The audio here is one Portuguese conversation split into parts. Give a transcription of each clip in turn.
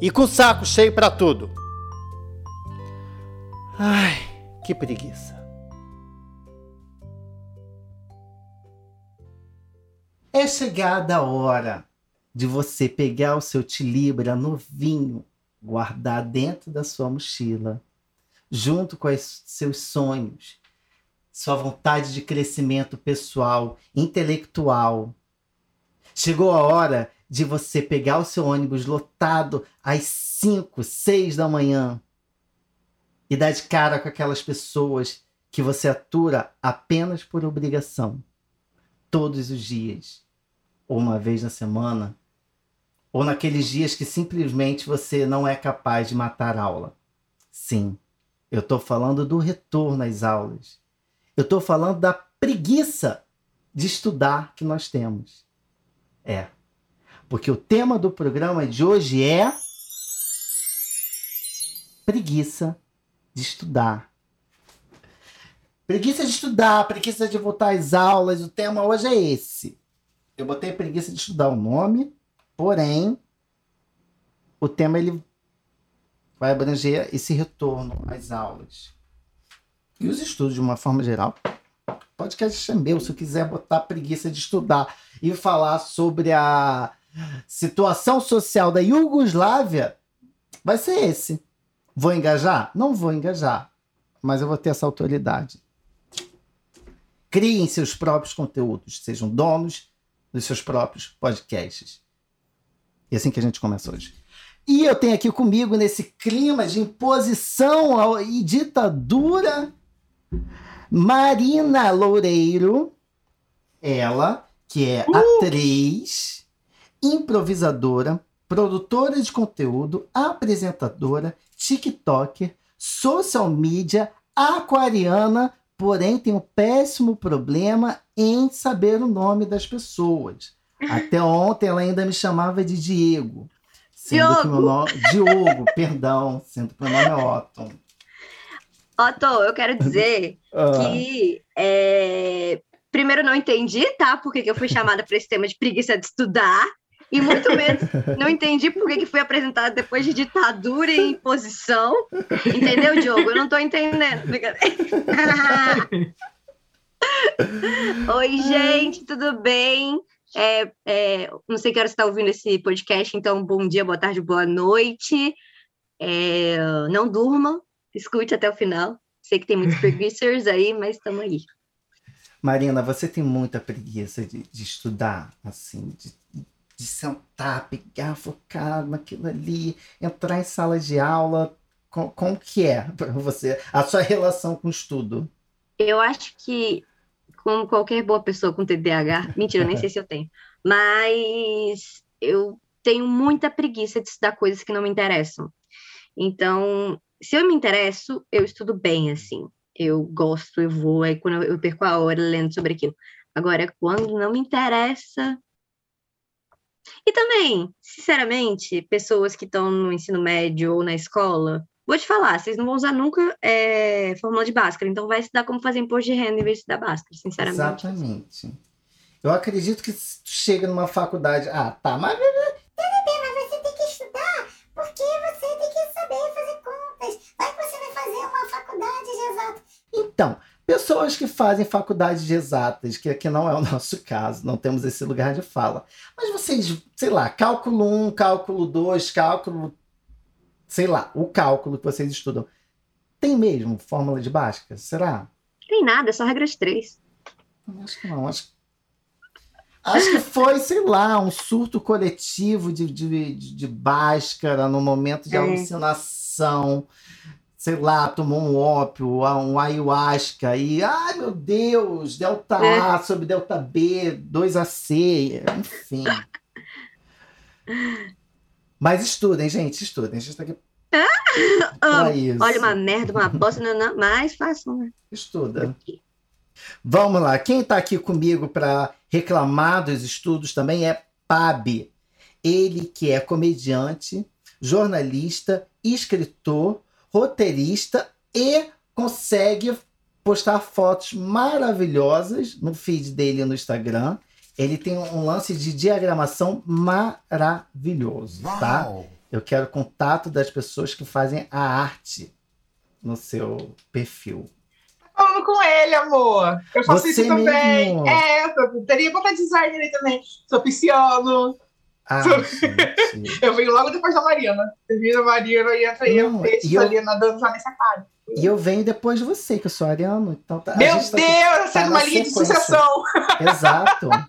e com o saco cheio para tudo. Ai, que preguiça. É chegada a hora de você pegar o seu tilibra novinho, guardar dentro da sua mochila, junto com os seus sonhos, sua vontade de crescimento pessoal, intelectual. Chegou a hora de você pegar o seu ônibus lotado às 5, 6 da manhã e dar de cara com aquelas pessoas que você atura apenas por obrigação, todos os dias, ou uma vez na semana, ou naqueles dias que simplesmente você não é capaz de matar aula. Sim, eu estou falando do retorno às aulas. Eu estou falando da preguiça de estudar que nós temos. É, porque o tema do programa de hoje é preguiça de estudar. Preguiça de estudar, preguiça de voltar às aulas. O tema hoje é esse. Eu botei preguiça de estudar o nome, porém o tema ele vai abranger esse retorno às aulas. E os estudos de uma forma geral. Podcast meu, se eu quiser botar preguiça de estudar e falar sobre a situação social da Iugoslávia, vai ser esse. Vou engajar? Não vou engajar, mas eu vou ter essa autoridade. Criem seus próprios conteúdos, sejam donos dos seus próprios podcasts. E é assim que a gente começa hoje. E eu tenho aqui comigo, nesse clima de imposição e ditadura, Marina Loureiro, ela, que é uh! atriz, improvisadora, produtora de conteúdo, apresentadora, TikToker, social media, aquariana, porém tem um péssimo problema em saber o nome das pessoas. Até ontem ela ainda me chamava de Diego. Sendo Diogo. que meu nome. Diogo, perdão, sendo que meu nome é Otton. Otto, eu quero dizer ah. que é... primeiro não entendi, tá? Porque eu fui chamada para esse tema de preguiça de estudar. E muito menos não entendi por que, foi apresentado depois de ditadura e imposição. Entendeu, Diogo? Eu não tô entendendo. Oi, gente, tudo bem? É, é, não sei que hora você está ouvindo esse podcast, então bom dia, boa tarde, boa noite. É, não durma, escute até o final. Sei que tem muitos preguiçers aí, mas estamos aí. Marina, você tem muita preguiça de, de estudar, assim, de de sentar, pegar, focar naquilo ali, entrar em sala de aula? Com, como que é para você a sua relação com o estudo? Eu acho que, como qualquer boa pessoa com TDAH, mentira, nem sei se eu tenho, mas eu tenho muita preguiça de estudar coisas que não me interessam. Então, se eu me interesso, eu estudo bem, assim. Eu gosto, eu vou, aí quando eu perco a hora lendo sobre aquilo. Agora, quando não me interessa, e também, sinceramente, pessoas que estão no ensino médio ou na escola, vou te falar, vocês não vão usar nunca é, fórmula de Bhaskara, então vai estudar como fazer imposto de renda em vez de estudar Bhaskara, sinceramente. Exatamente. Eu acredito que se tu chega numa faculdade, ah, tá, mas você tem que estudar porque você tem que saber fazer contas. Vai que você vai fazer uma faculdade de exato. Então, Pessoas que fazem faculdades de exatas, que aqui não é o nosso caso, não temos esse lugar de fala. Mas vocês, sei lá, cálculo 1, cálculo 2, cálculo. sei lá, o cálculo que vocês estudam. Tem mesmo fórmula de Bhaskara? Será? Tem nada, é só regra de 3. Acho que não, acho Acho que foi, sei lá, um surto coletivo de, de, de, de Bhaskara no momento de é. alucinação sei lá, tomou um ópio, um ayahuasca e, ai meu Deus, delta é. A sobre delta B, 2AC, enfim. Mas estudem, gente, estudem. A gente tá aqui Amo. isso. Olha, uma merda, uma bosta, não, não, mas façam, né? Estuda. Vamos lá. Quem está aqui comigo para reclamar dos estudos também é Pab. Ele que é comediante, jornalista, escritor, roteirista e consegue postar fotos maravilhosas no feed dele no Instagram. Ele tem um lance de diagramação maravilhoso, tá? Eu quero contato das pessoas que fazem a arte no seu perfil. Falando com ele, amor. Eu faço Você isso também. mesmo? É, eu teria botar designer aí também. Sou pisciano. Ah, gente. Eu venho logo depois da Marina. Termina a Marina e entra aí eu ali nadando já nesse aquário. E eu venho depois de você, que eu sou ariano. Então tá, a Meu Deus, tá- essa é tá uma na linha de sucessão. Exato.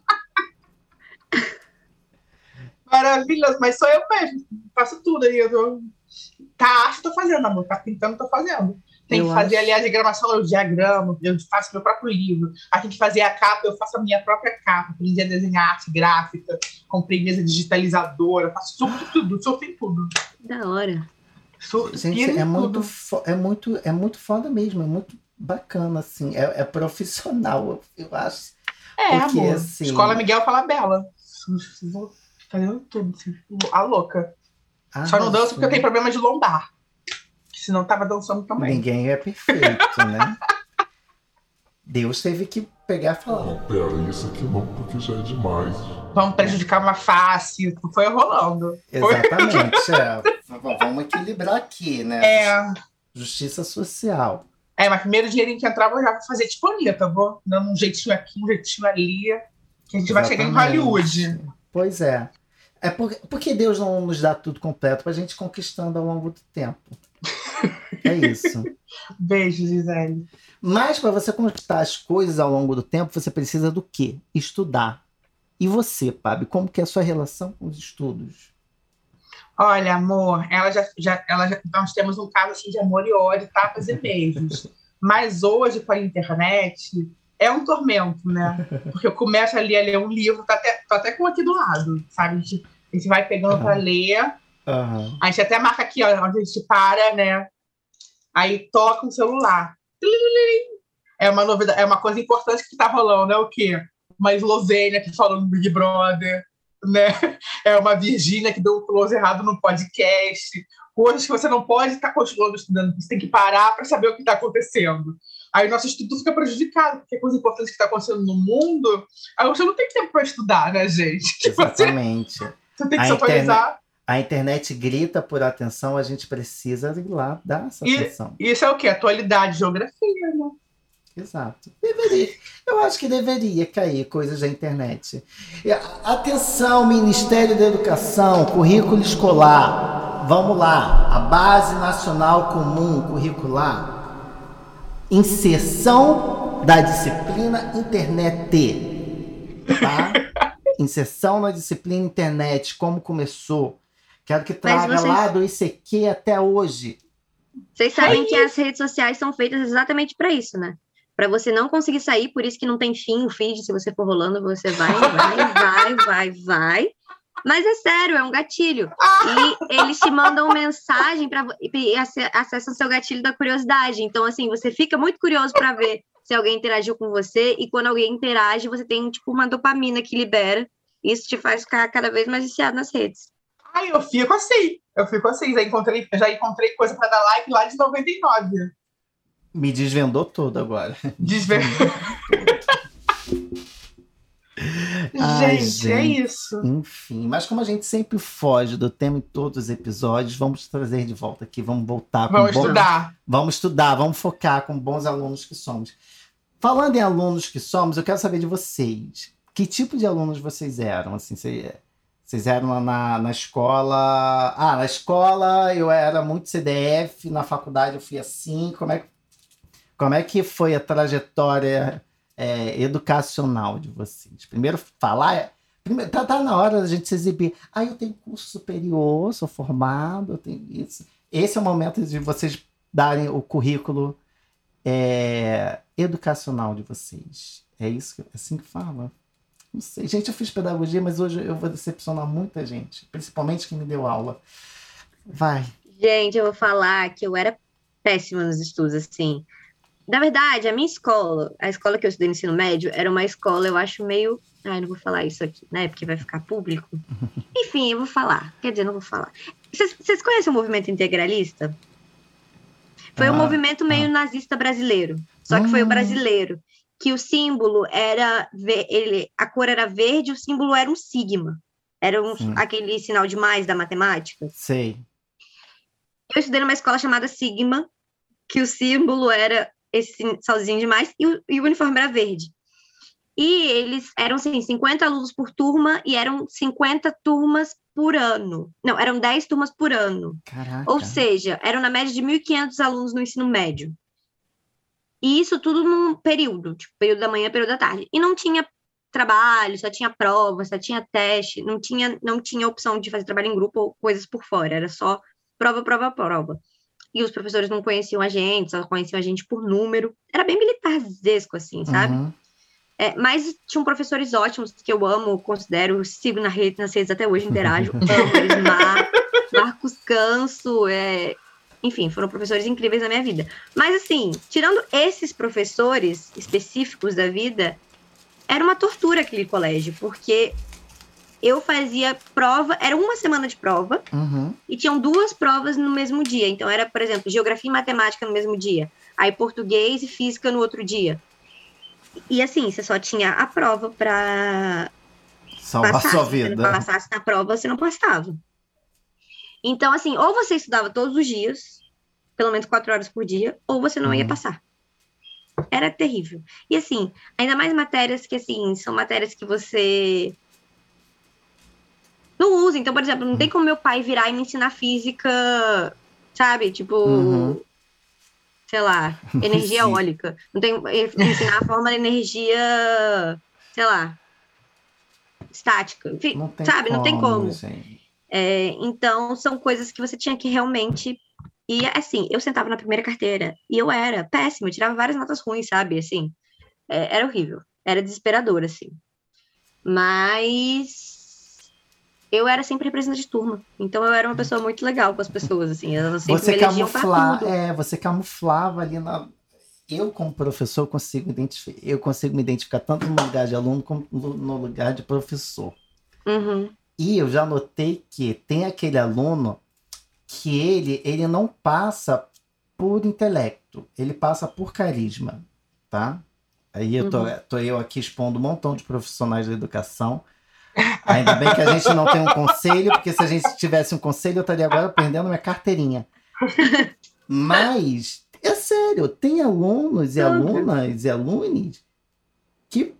Maravilhoso, mas sou eu mesmo. Faço tudo aí. Eu tô... Tá, acho que tô fazendo, amor. Tá pintando, tô fazendo. Tem Eu que fazer acho- ali a diagramação, eu diagramo, eu faço meu próprio livro. A gente fazer a capa, eu faço a minha própria capa. Aprendi a desenhar arte gráfica, comprei mesa digitalizadora, faço tudo, tudo, surfo em tudo. Da hora. Surfo Gente, é muito, tudo. é, muito, é muito foda mesmo. É muito bacana, assim. É, é profissional, eu acho. É, porque, amor. assim- Escola Miguel Falabella. Vou fazendo tudo, assim, a louca. Só não danço porque eu tenho problema de lombar. Senão tava dançando também. Ninguém é perfeito, né? Deus teve que pegar e falar. Não, pera, isso aqui não, porque já é demais. Vamos prejudicar uma face. Foi rolando. Exatamente. é. V- Vamos equilibrar aqui, né? É. Justiça social. É, mas primeiro dinheirinho que entrava eu já vou fazer tipo Anitta, vou dando um jeitinho aqui, um jeitinho ali, que a gente vai chegar em Exatamente. Hollywood. Pois é. É porque, porque Deus não nos dá tudo completo pra gente conquistando ao longo do tempo. É isso. Beijo, Gisele. Mas para você conquistar as coisas ao longo do tempo, você precisa do quê? Estudar. E você, Pabi, como que é a sua relação com os estudos? Olha, amor, ela já, já, ela já, nós temos um caso assim de amor e ódio, tapas e beijos. Mas hoje, com a internet, é um tormento, né? Porque eu começo ali a ler um livro, tá até, tô até com aqui do lado, sabe? A gente, a gente vai pegando para ler, Aham. a gente até marca aqui, ó, onde a gente para, né? Aí toca um celular. É uma novidade, é uma coisa importante que tá rolando, é o quê? Uma Eslovênia que falou no Big Brother, né? É uma Virgínia que deu um close errado no podcast. Coisas que você não pode estar continuando estudando, você tem que parar para saber o que está acontecendo. Aí o nosso estudo fica prejudicado, porque coisa importante que está acontecendo no mundo, aí você não tem tempo para estudar, né, gente? Tipo, você, Exatamente. você tem que A se atualizar. A internet grita por atenção, a gente precisa ir lá dar essa E- atenção. Isso é o quê? Atualidade, geografia, né? Exato. Deveria. Eu acho que deveria cair coisas da internet. Atenção, Ministério da Educação, currículo escolar. Vamos lá. A Base Nacional Comum Curricular. Inserção da disciplina internet. Tá? Inserção na disciplina internet. Como começou? Quero que traga vocês- lá do ICQ até hoje. Vocês sabem que as redes sociais são feitas exatamente para isso, né? Para você não conseguir sair, por isso que não tem fim o feed. Se você for rolando, você vai, vai, vai, vai, vai. Mas é sério, é um gatilho. E eles te mandam mensagem para e ace- acessam seu gatilho da curiosidade. Então, assim, você fica muito curioso para ver se alguém interagiu com você. E quando alguém interage, você tem tipo uma dopamina que libera. Isso te faz ficar cada vez mais viciado nas redes. Ai, eu fico assim. Eu fico assim. Já encontrei, já encontrei coisa para dar like lá de 99. Me desvendou tudo agora. Desver... Ai, gente, é isso. Enfim, mas como a gente sempre foge do tema em todos os episódios, vamos trazer de volta aqui, vamos voltar com Vamos bom- estudar. Vamos estudar, vamos focar com bons alunos que somos. Falando em alunos que somos, eu quero saber de vocês. Que tipo de alunos vocês eram? Assim, cê- vocês eram na, na escola. Ah, na escola eu era muito CDF, na faculdade eu fui assim. Como é, que- como é que foi a trajetória é, educacional de vocês? Primeiro, falar. Primeiro, tá, tá na hora da gente se exibir. Ah, eu tenho curso superior, sou formado, eu tenho isso. Esse é o momento de vocês darem o currículo é, educacional de vocês. É isso que, assim que fala? Não sei. Gente, eu fiz pedagogia, mas hoje eu vou decepcionar muita gente, principalmente quem me deu aula. Vai. Gente, eu vou falar que eu era péssima nos estudos, assim. Na verdade, a minha escola, a escola que eu estudei no ensino médio, era uma escola, eu acho, meio. Ai, não vou falar isso aqui, né? Porque vai ficar público. Enfim, eu vou falar. Quer dizer, não vou falar. Vocês, conhecem o movimento integralista? Foi um Ah, movimento meio nazista brasileiro. Só que foi o Hum. brasileiro. Que o símbolo era. Ele, a cor era verde, o símbolo era um sigma. Era um, aquele sinal de mais da matemática. Sei. Eu estudei numa escola chamada Sigma, que o símbolo era esse sozinho demais e o, e o uniforme era verde. E eles eram, assim, 50 alunos por turma e eram 50 turmas por ano. Não, eram 10 turmas por ano. Caraca. Ou seja, eram na média de 1.500 alunos no ensino médio. E isso tudo num período, tipo, período da manhã, período da tarde. E não tinha trabalho, só tinha prova, só tinha teste, não tinha, não tinha opção de fazer trabalho em grupo ou coisas por fora, era só prova, prova, prova. E os professores não conheciam a gente, só conheciam a gente por número. Era bem militarzesco, assim, sabe? Uhum. É, mas tinham professores ótimos que eu amo, considero, sigo na rede, nas redes até hoje, interajo, amo eles, Mar, Marcos Canso, é, enfim, foram professores incríveis na minha vida. Mas assim, tirando esses professores específicos da vida, era uma tortura aquele colégio, porque eu fazia prova, era uma semana de prova, Uhum. e tinham duas provas no mesmo dia. Então, era, por exemplo, geografia e matemática no mesmo dia, aí português e física no outro dia. E assim, você só tinha a prova para Salvar passar. sua Se você não vida. passasse na prova, você não passava. Então, assim, ou você estudava todos os dias, pelo menos quatro horas por dia, ou você não ia Uhum. passar. Era terrível. E assim, ainda mais matérias que, assim, são matérias que você não usa. Então, por exemplo, não tem como meu pai virar e me ensinar física, sabe? Tipo, Uhum. sei lá, energia Sim. eólica. Não tem me ensinar a forma de energia, sei lá, estática. Enfim, Não tem sabe? Não tem como. gente. É, então, são coisas que você tinha que realmente. E assim, eu sentava na primeira carteira e eu era péssima, eu tirava várias notas ruins, sabe? Assim, é, era horrível, era desesperador, assim. Mas eu era sempre representante de turma, então eu era uma pessoa muito legal com as pessoas, assim, elas sempre Você me é, você camuflava ali na. Eu, como professor, consigo identificar, eu consigo me identificar tanto no lugar de aluno como no no lugar de professor. Uhum, E eu já notei que tem aquele aluno que ele, ele não passa por intelecto, ele passa por carisma, tá? Aí eu tô, tô eu aqui expondo um montão de profissionais da educação. Ainda bem que a gente não tem um conselho, porque se a gente tivesse um conselho, eu estaria agora perdendo minha carteirinha. Mas, é sério, tem alunos e Uhum. alunas e alunos que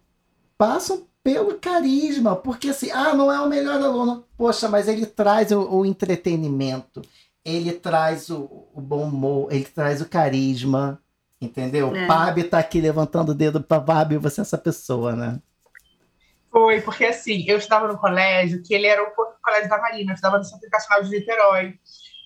passam pelo carisma, porque assim, ah, não é o melhor aluno. Poxa, mas ele traz o, o entretenimento, ele traz o, o bom humor, ele traz o carisma, entendeu? É. Pabi tá aqui levantando o dedo pra Pabi, você é essa pessoa, né? Foi, porque assim, eu estudava no colégio, que ele era o colégio da Marina, eu estudava no Centro Educacional de Niterói,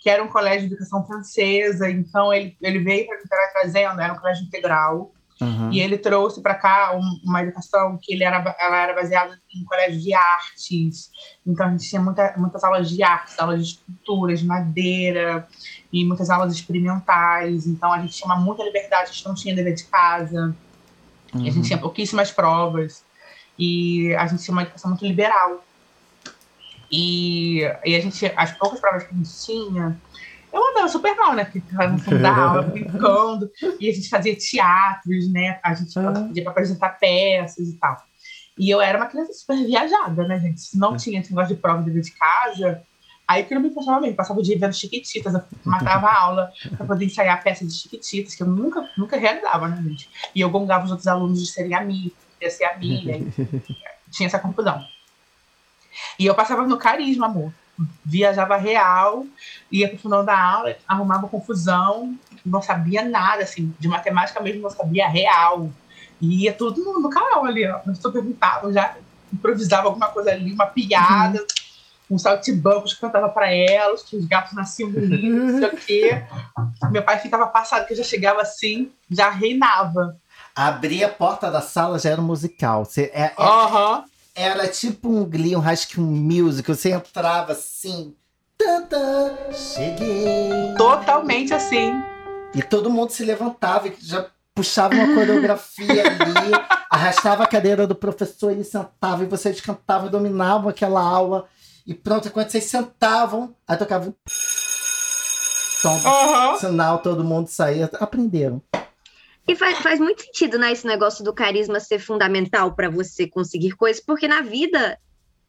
que era um colégio de educação francesa, então ele, ele veio para Niterói trazendo, era um colégio integral, Uhum. e ele trouxe para cá um- uma educação que ele era, ela era baseada em colégio de artes, então a gente tinha muita, muitas aulas de artes, aulas de escultura, de madeira, e muitas aulas experimentais, então a gente tinha muita liberdade, a gente não tinha dever de casa, e a Uhum. gente tinha pouquíssimas provas e a gente tinha uma educação muito liberal. E, e a gente, as poucas provas que a gente tinha, eu andava super mal, né? Porque tava no fundo da aula, brincando, e a gente fazia teatros, né? A gente Ah. pedia para apresentar peças e tal. E eu era uma criança super viajada, né, gente? Se não tinha esse negócio de prova de dever de casa, aí que não me funcionava bem. Passava o dia vendo Chiquititas, eu matava a aula para poder ensaiar a peça de Chiquititas, que eu nunca, nunca realizava, né, gente? E eu gongava os outros alunos de serem amigos, de ser amiga, e tinha essa confusão. E eu passava no carisma, amor. Viajava real, ia pro final da aula, arrumava confusão, não sabia nada, assim, de matemática mesmo, não sabia real. E ia tudo no, no canal ali, ó. Eu perguntava, já improvisava alguma coisa ali, uma piada, um saltimbancos que cantava para elas, que os gatos nasciam bonitos, não sei o quê. Meu pai ficava passado, que eu já chegava assim, já reinava. Abrir a porta da sala já era um musical. Você, é- é- Aham. Era tipo um Glee, um High Musical. Você entrava assim, Tantã, cheguei. Totalmente assim. E todo mundo se levantava e já puxava uma coreografia ali, arrastava a cadeira do professor, ele sentava e vocês cantavam e dominavam aquela aula. E pronto, quando vocês sentavam, aí tocava um som, Aham. sinal, todo mundo saía. Aprenderam. E faz, faz muito sentido, né, esse negócio do carisma ser fundamental para você conseguir coisas, porque na vida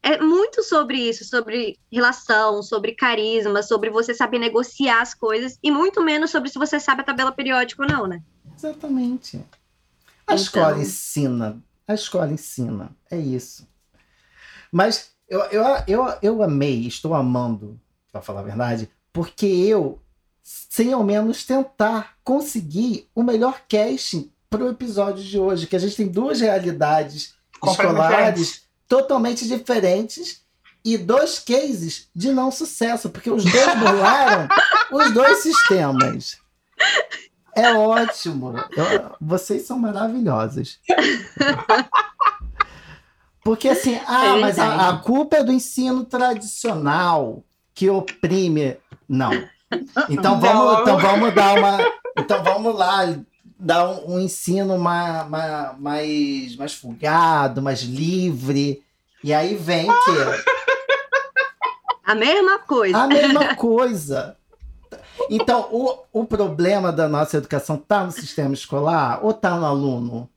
é muito sobre isso, sobre relação, sobre carisma, sobre você saber negociar as coisas, e muito menos sobre se você sabe a tabela periódica ou não, né? Exatamente. A Então- escola ensina. A escola ensina. É isso. Mas eu, eu, eu, eu amei, estou amando, para falar a verdade, porque eu, sem ao menos tentar conseguir o melhor casting para o episódio de hoje, que a gente tem duas realidades escolares totalmente diferentes e dois cases de não sucesso, porque os dois burlaram os dois sistemas. É ótimo. Eu- vocês são maravilhosas. Porque assim, ah, É mas a, a culpa é do ensino tradicional que oprime. Não. Então vamos, Não. então vamos dar uma. Então vamos lá dar um, um ensino ma- ma- mais, mais folgado, mais livre. E aí vem que A mesma coisa. a mesma coisa. Então, o, o problema da nossa educação tá no sistema escolar ou tá no aluno?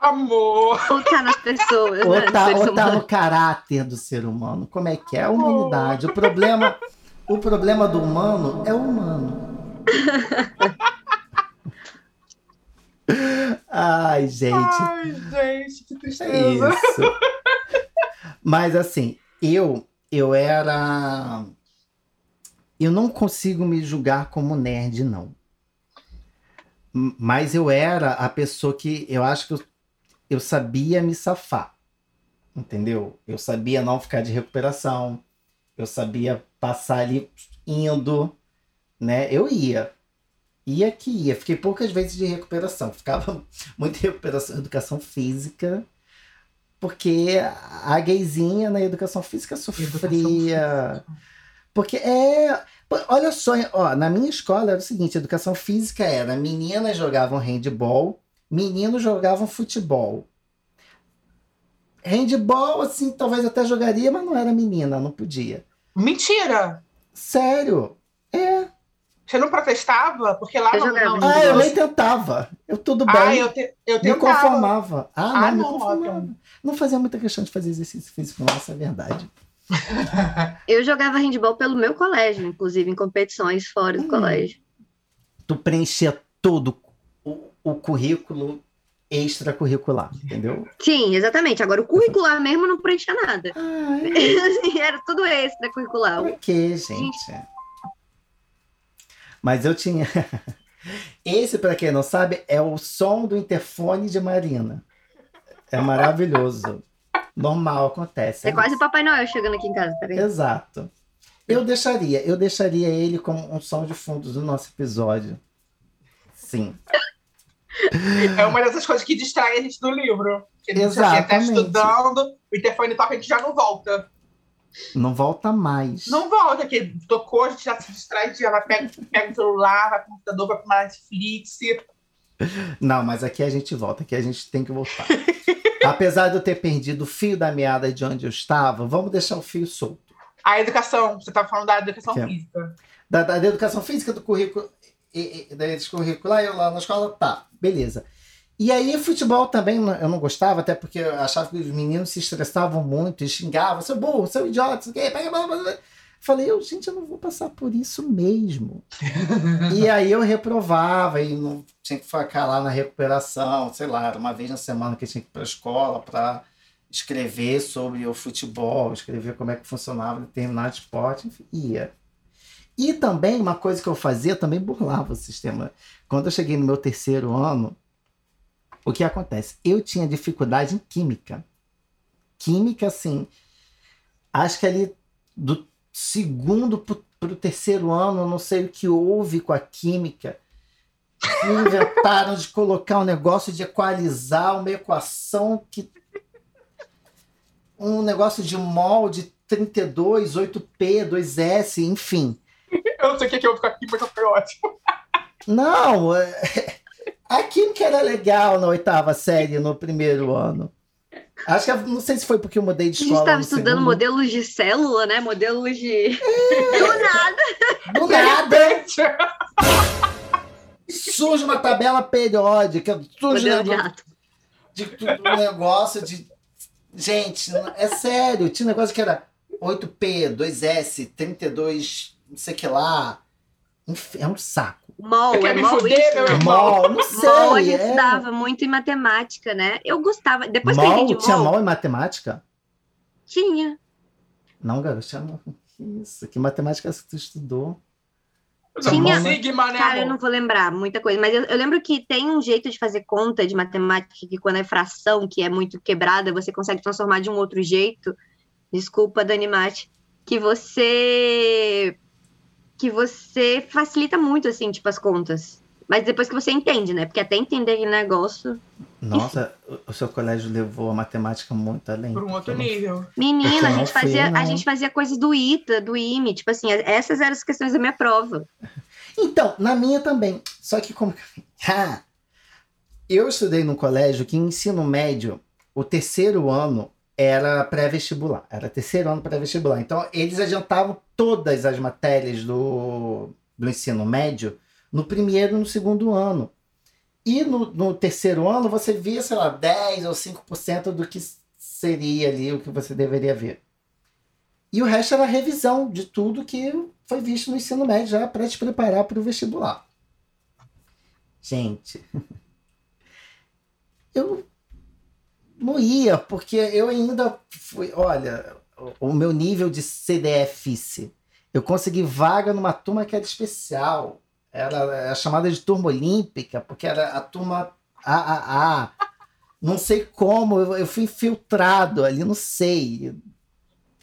Amor. Ou tá nas pessoas, Ou né? tá, ou tá no caráter do ser humano? Como é que é? A humanidade. O problema, o problema do humano é o humano. Ai, gente. Ai, gente, que É tristeza. isso. Mas assim, eu eu era eu não consigo me julgar como nerd não. Mas eu era a pessoa que eu acho que eu, eu sabia me safar. Entendeu? Eu sabia não ficar de recuperação. Eu sabia passar ali indo, né? Eu ia. Ia que ia. Fiquei poucas vezes de recuperação. Ficava muito em recuperação, educação física. Porque a gayzinha na educação física sofria. Porque é. Olha só, ó, na minha escola era o seguinte: educação física era meninas jogavam handball, meninos jogavam futebol. Handball, assim, talvez até jogaria, mas não era menina, não podia. Mentira! Sério? É. Você não protestava? Porque lá Eu não. não, Ah, eu nem tentava. Eu tudo bem. Ah, eu, te, eu me tentava. conformava. Ah, não, Ah, me não, conformava. ótimo. Não fazia muita questão de fazer exercício físico, não, essa é a verdade. Eu jogava handball pelo meu colégio, inclusive em competições fora do Hum. colégio. tu preencher todo o, o currículo extracurricular, entendeu? Sim, exatamente. Agora, o curricular mesmo não preenchia nada. Ai, Era tudo extracurricular. por que, gente? Mas eu tinha. Esse, para quem não sabe, é o som do interfone de Marina. É maravilhoso. Normal, acontece. É quase o Papai Noel chegando aqui em casa, peraí. Exato. Eu deixaria, eu deixaria ele como um som de fundo do nosso episódio. Sim. É uma dessas coisas que distrai a gente do livro. Que a gente já tá Exatamente. estudando, o interfone toca, a gente já não volta. Não volta mais. Não volta, que tocou, a gente já se distrai, já vai, pega, pega o celular, vai pro computador, vai pro Netflix. Não, mas aqui a gente volta, aqui a gente tem que voltar. Apesar de eu ter perdido o fio da meada de onde eu estava, vamos deixar o fio solto. A educação, você estava falando da educação Que física. Da, da- da educação física do currículo, e- e- da curricular, eu lá na escola, tá, beleza. E aí, futebol também eu não gostava, até porque eu achava que os meninos se estressavam muito e xingavam, seu burro, seu idiota, seu gay, pega, blá, blá, blá. Falei, eu, gente, eu não vou passar por isso mesmo. e aí eu reprovava e não tinha que ficar lá na recuperação, sei lá, era uma vez na semana que eu tinha que ir para a escola para escrever sobre o futebol, escrever como é que funcionava determinado esporte, enfim, ia. E também, uma coisa que eu fazia, também burlava o sistema. Quando eu cheguei no meu terceiro ano, o que acontece? Eu tinha dificuldade em química. Química, assim, acho que ali do segundo para o terceiro ano, eu não sei o que houve com a química. Inventaram de colocar um negócio de equalizar uma equação que. Um negócio de molde 32, 8P, 2S, enfim. Eu não sei o que é que eu vou ficar aqui, mas foi ótimo. Não, é- a química era legal na oitava série, no primeiro ano. Acho que, não sei se foi porque eu mudei de A gente escola. estava estudando segundo. modelos de célula, né? Modelos de. Do nada. Do nada, surge uma tabela periódica, surge um de negócio de tudo, um negócio de. Gente, é sério, tinha um negócio que era 8P, 2S, 32, não sei o que lá. É um saco. Mol, é mol fuder, isso, meu né? irmão. Mol, não sei. Mol a gente é. estudava muito em matemática, né? Eu gostava. Depois que eu Mol, entendi tinha mol, mol em matemática? tinha. Não, garoto, tinha mol. Que isso? Que matemática é essa que tu estudou? Tinha- Sigma, né, Cara, eu não vou lembrar muita coisa, mas eu, eu lembro que tem um jeito de fazer conta de matemática que quando é fração, que é muito quebrada, você consegue transformar de um outro jeito. Desculpa, Dani Mate, que você que você facilita muito assim, tipo as contas. Mas depois que você entende, né? Porque até entender aquele negócio. Nossa, o- o seu colégio levou a matemática muito além. Por um outro nível. Menina, a gente fazia, a gente fazia coisas do ITA, do IME, tipo assim, essas eram as questões da minha prova. Então, na minha também. Só que como. Ah, eu estudei num colégio que em ensino médio, o terceiro ano era pré-vestibular. Era terceiro ano pré-vestibular. Então, eles adiantavam todas as matérias do, do ensino médio no primeiro e no segundo ano. E no, no terceiro ano, você via, sei lá, 10 ou 5% do que seria ali o que você deveria ver. E o resto era revisão de tudo que foi visto no ensino médio já para te preparar para o vestibular. Gente, eu não ia, porque eu ainda fui. Olha, o- meu nível de CDFice. Eu consegui vaga numa turma que era especial. Era, chamada de turma olímpica, porque era a turma AAA. Não sei como, eu fui infiltrado ali, não sei.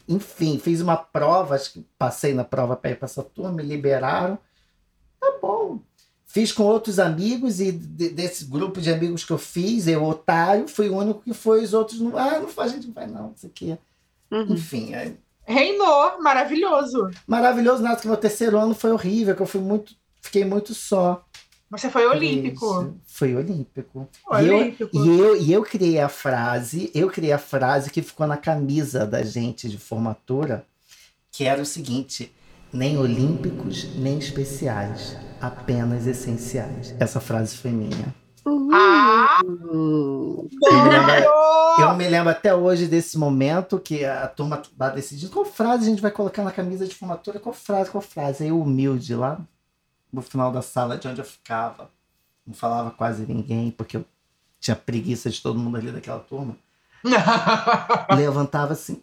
Enfim, fiz uma prova, acho que passei na prova para ir para essa turma, me liberaram. Tá bom. Fiz com outros amigos e de- desse grupo de amigos que eu fiz, eu, otário, fui o único que foi, os outros não. Ah, não faz, a gente não vai não, isso aqui. Uhum. Enfim, é Reinou, maravilhoso. maravilhoso, nada que meu terceiro ano foi horrível, que eu fui muito, fiquei muito só. Você foi olímpico. Isso. Foi olímpico. E eu, Olímpico. e, eu, e eu criei a frase, eu criei a frase que ficou na camisa da gente de formatura, que era o seguinte: nem olímpicos, nem especiais, apenas essenciais. Essa frase foi minha. Ah! Uh, Eu me lembro, eu me lembro até hoje desse momento que a turma tá decidindo qual frase a gente vai colocar na camisa de formatura, qual frase, qual frase. Aí eu humilde lá no final da sala de onde eu ficava, não falava quase ninguém, porque eu tinha preguiça de todo mundo ali daquela turma. levantava assim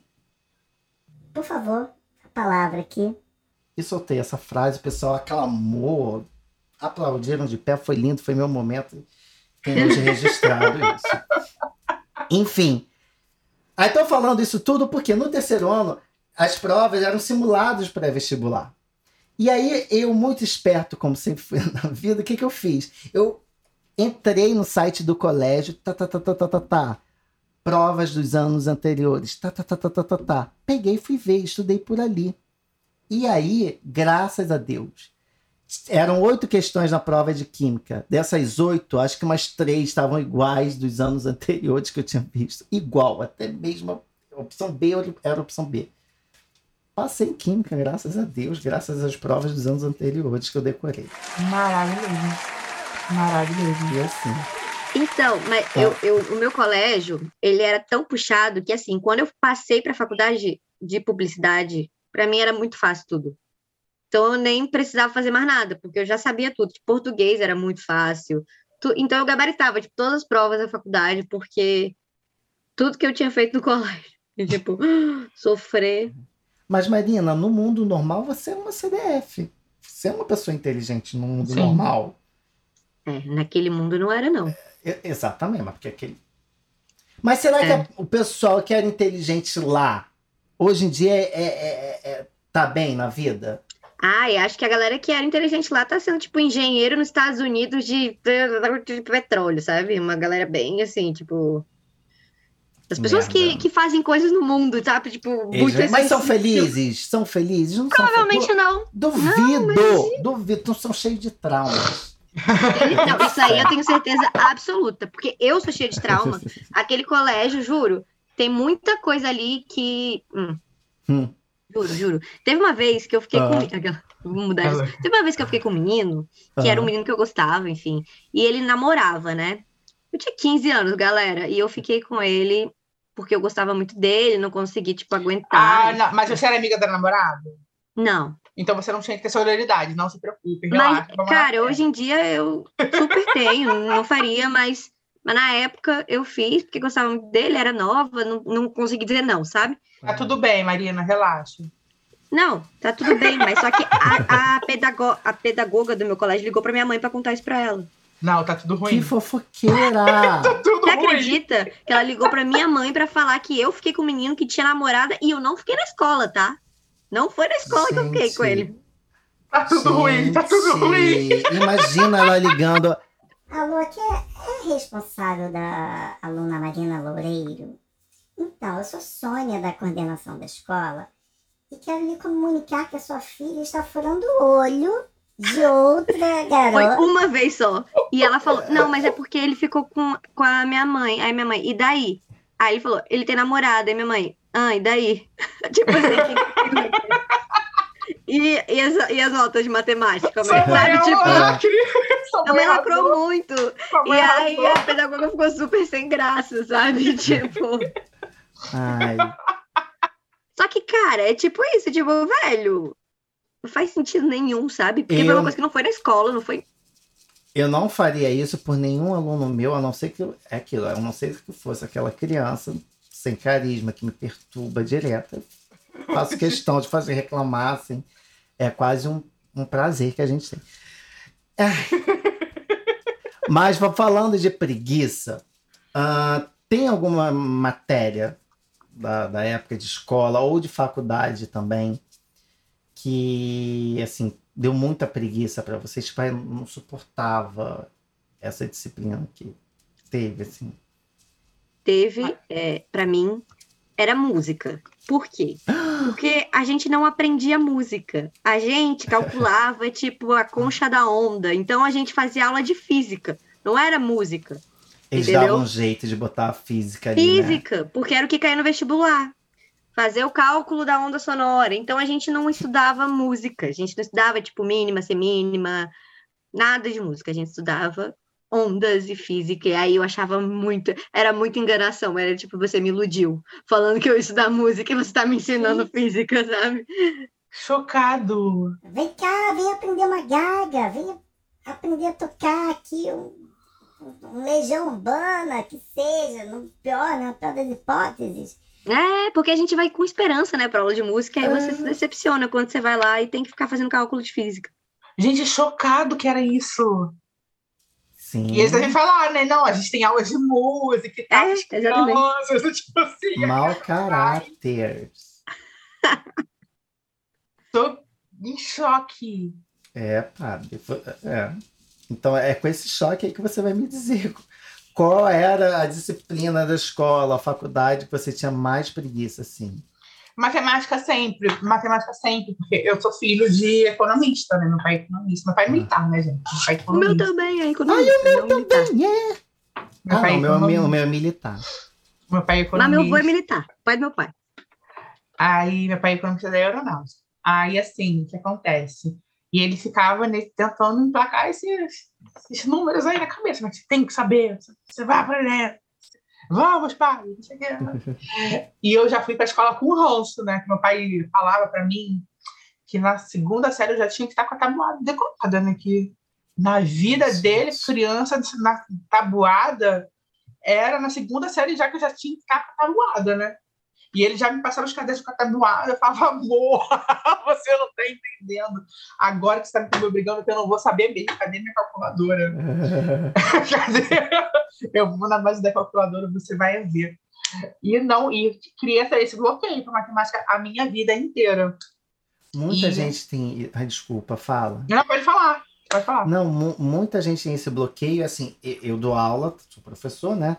Por favor, a palavra aqui. E soltei essa frase. O pessoal aclamou, aplaudiram de pé. Foi lindo, foi meu momento. Tem hoje registrado isso. Enfim. Aí tô falando isso tudo porque no terceiro ano as provas eram simulados pré-vestibular. E aí eu, muito esperto, como sempre fui na vida, o que, que eu fiz? Eu entrei no site do colégio, tá, tá, tá, tá, tá, tá, tá. Provas dos anos anteriores, tá, tá, tá, tá, tá, tá, tá. Peguei, fui ver, estudei por ali. E aí, graças a Deus, eram oito questões na prova de química. Dessas oito, acho que umas três estavam iguais dos anos anteriores que eu tinha visto. Igual, até mesmo a opção B era a opção B. Passei em química, graças a Deus, graças às provas dos anos anteriores que eu decorei. Maravilhoso. Maravilhoso. E assim. Então, mas eu, eu, o meu colégio, ele era tão puxado que, assim, quando eu passei para a faculdade de publicidade, para mim era muito fácil tudo. Então, eu nem precisava fazer mais nada, porque eu já sabia tudo. Tipo, português era muito fácil. Tu- então, eu gabaritava, tipo, todas as provas da faculdade, porque tudo que eu tinha feito no colégio. E, tipo, sofrer. Mas, Marina, no mundo normal você é uma CDF. Você é uma pessoa inteligente no mundo Sim. normal. É, naquele mundo não era, não. E- Exatamente, mas porque aquele. Mas será que É. a- o pessoal que era inteligente lá, hoje em dia, é, é- é- é- tá bem na vida? Ah, e acho que a galera que era inteligente lá tá sendo, tipo, engenheiro nos Estados Unidos de, de petróleo, sabe? Uma galera bem assim, tipo. Das pessoas que, Merda. que fazem coisas no mundo, sabe? Tipo, muito mas são felizes? São felizes? Não são Provavelmente felizes? não. Duvido, duvido. Não são cheios de traumas. Não, isso aí eu tenho certeza absoluta. Porque eu sou cheia de trauma. Aquele colégio, juro, tem muita coisa ali que. hum, Hum. Juro, juro. Teve uma vez que eu fiquei Ah. com. Vou mudar isso. Teve uma vez que eu fiquei com um menino, que era um Ah. menino que eu gostava, enfim. E ele namorava, né? Eu tinha 15 anos, galera. E eu fiquei com ele porque eu gostava muito dele, não consegui, tipo, Ah, aguentar. não, mas você era amiga da namorada? Não. Então você não tinha que ter solidariedade, não se preocupe. Mas, Relaxa, lá. cara, hoje em dia eu super tenho, não faria, mas, mas na época eu fiz, porque gostava muito dele, era nova, não, não consegui dizer não, sabe? Tá tudo bem, Marina, relaxa. Não, tá tudo bem, mas só que a, a, pedago- a pedagoga do meu colégio ligou pra minha mãe pra contar isso pra ela. Não, tá tudo ruim. Que fofoqueira! Tá tudo Você ruim. acredita que ela ligou pra minha mãe pra falar que eu fiquei com um menino que tinha namorada e eu não fiquei na escola, tá? Não foi na escola que eu fiquei com Gente. ele. Tá tudo ruim, tá tudo Gente, ruim. Imagina ela ligando. Alô, que responsável da aluna Marina Loureiro? Então, eu sou Sônia, da coordenação da escola, e quero lhe comunicar que a sua filha está furando o olho de outra Foi garota. uma vez só. E ela falou, não, mas é porque ele ficou com, com a minha mãe. Aí minha mãe, e daí? Aí ele falou, ele tem namorada. Aí minha mãe, ah, e daí? tipo assim. e, e, as, e as notas de matemática, é, sabe? Tipo. Sua a mãe lacrou muito. E aí arrasou. a pedagoga ficou super sem graça, sabe? Tipo. Ai, Só que, cara, é tipo isso, tipo, velho. Não faz sentido nenhum, sabe? Porque foi Eu- uma coisa que não foi na escola, não foi. eu não faria isso por nenhum aluno meu, a não ser que é aquilo, a não ser que fosse aquela criança sem carisma que me perturba direto. Faço questão de fazer reclamar, assim. É quase um, um prazer que a gente tem. Mas falando de preguiça, ah, tem alguma matéria da, da época de escola ou de faculdade também que assim deu muita preguiça para vocês, tipo, não suportava essa disciplina que teve assim. Teve, é, para mim, era música. Por quê? Porque a gente não aprendia música. A gente calculava, tipo, a concha da onda. Então a gente fazia aula de física. Não era música. Eles Entendeu? davam um jeito de botar a física ali, né? Física, porque era o que caía no vestibular. Fazer o cálculo da onda sonora. Então a gente não estudava música. A gente não estudava, tipo, mínima, semínima, nada de música. A gente estudava ondas e física. E aí eu achava muito. Era muita enganação. Era tipo, você me iludiu. Falando que eu ia estudar música e você tá me ensinando física, sabe? Chocado. Vem cá, vem aprender uma gaga, vem aprender a tocar aqui um, um legião urbana, que seja, no pior, na pior das hipóteses. É, porque a gente vai com esperança, né, pra aula de música. Aí você se decepciona quando você vai lá e tem que ficar fazendo cálculo de física. Gente, chocado que era isso. Sim. E eles devem falar, né? Não, a gente tem aulas de música e tal. É, exatamente. tipo assim. Mau caráter. Tô em choque. É, depois- É. Então é com esse choque aí que você vai me dizer qual era a disciplina da escola, a faculdade que você tinha mais preguiça, assim. Matemática sempre, matemática sempre, porque eu sou filho de economista, né? Meu pai é economista. Meu pai é militar, né, gente? Meu pai é O meu economista. também é economista. não militar. Também é. Meu Ah, pai é não, meu, economista. meu, meu é militar. Meu pai é Mas economista. meu avô é militar, pai do meu pai. Aí meu pai é economista da aeronáutica. Aí assim, o que acontece? E ele ficava né, tentando emplacar esses, esses números aí na cabeça, mas você tem que saber, você vai aprender. Vamos, pai, não sei o quê. E eu já fui para a escola com ranço, né? Que meu pai falava para mim que na segunda série eu já tinha que estar com a tabuada decorada, né? Que na vida dele, criança, na tabuada, era na segunda série já que eu já tinha que estar com a tabuada, né? E ele já me passava os cadernos com a tabuada, eu falava, amor, você não está entendendo. Agora que você está me obrigando, eu não vou saber mesmo, cadê minha calculadora? Cadê? Eu vou na base da calculadora, você vai ver. E não, e essa- esse bloqueio para matemática a minha vida inteira. Muita E- gente tem. Ai, desculpa, fala. Não, pode falar, pode falar. Não, mu- muita gente tem esse bloqueio. Assim, e- eu dou aula, sou professor, né?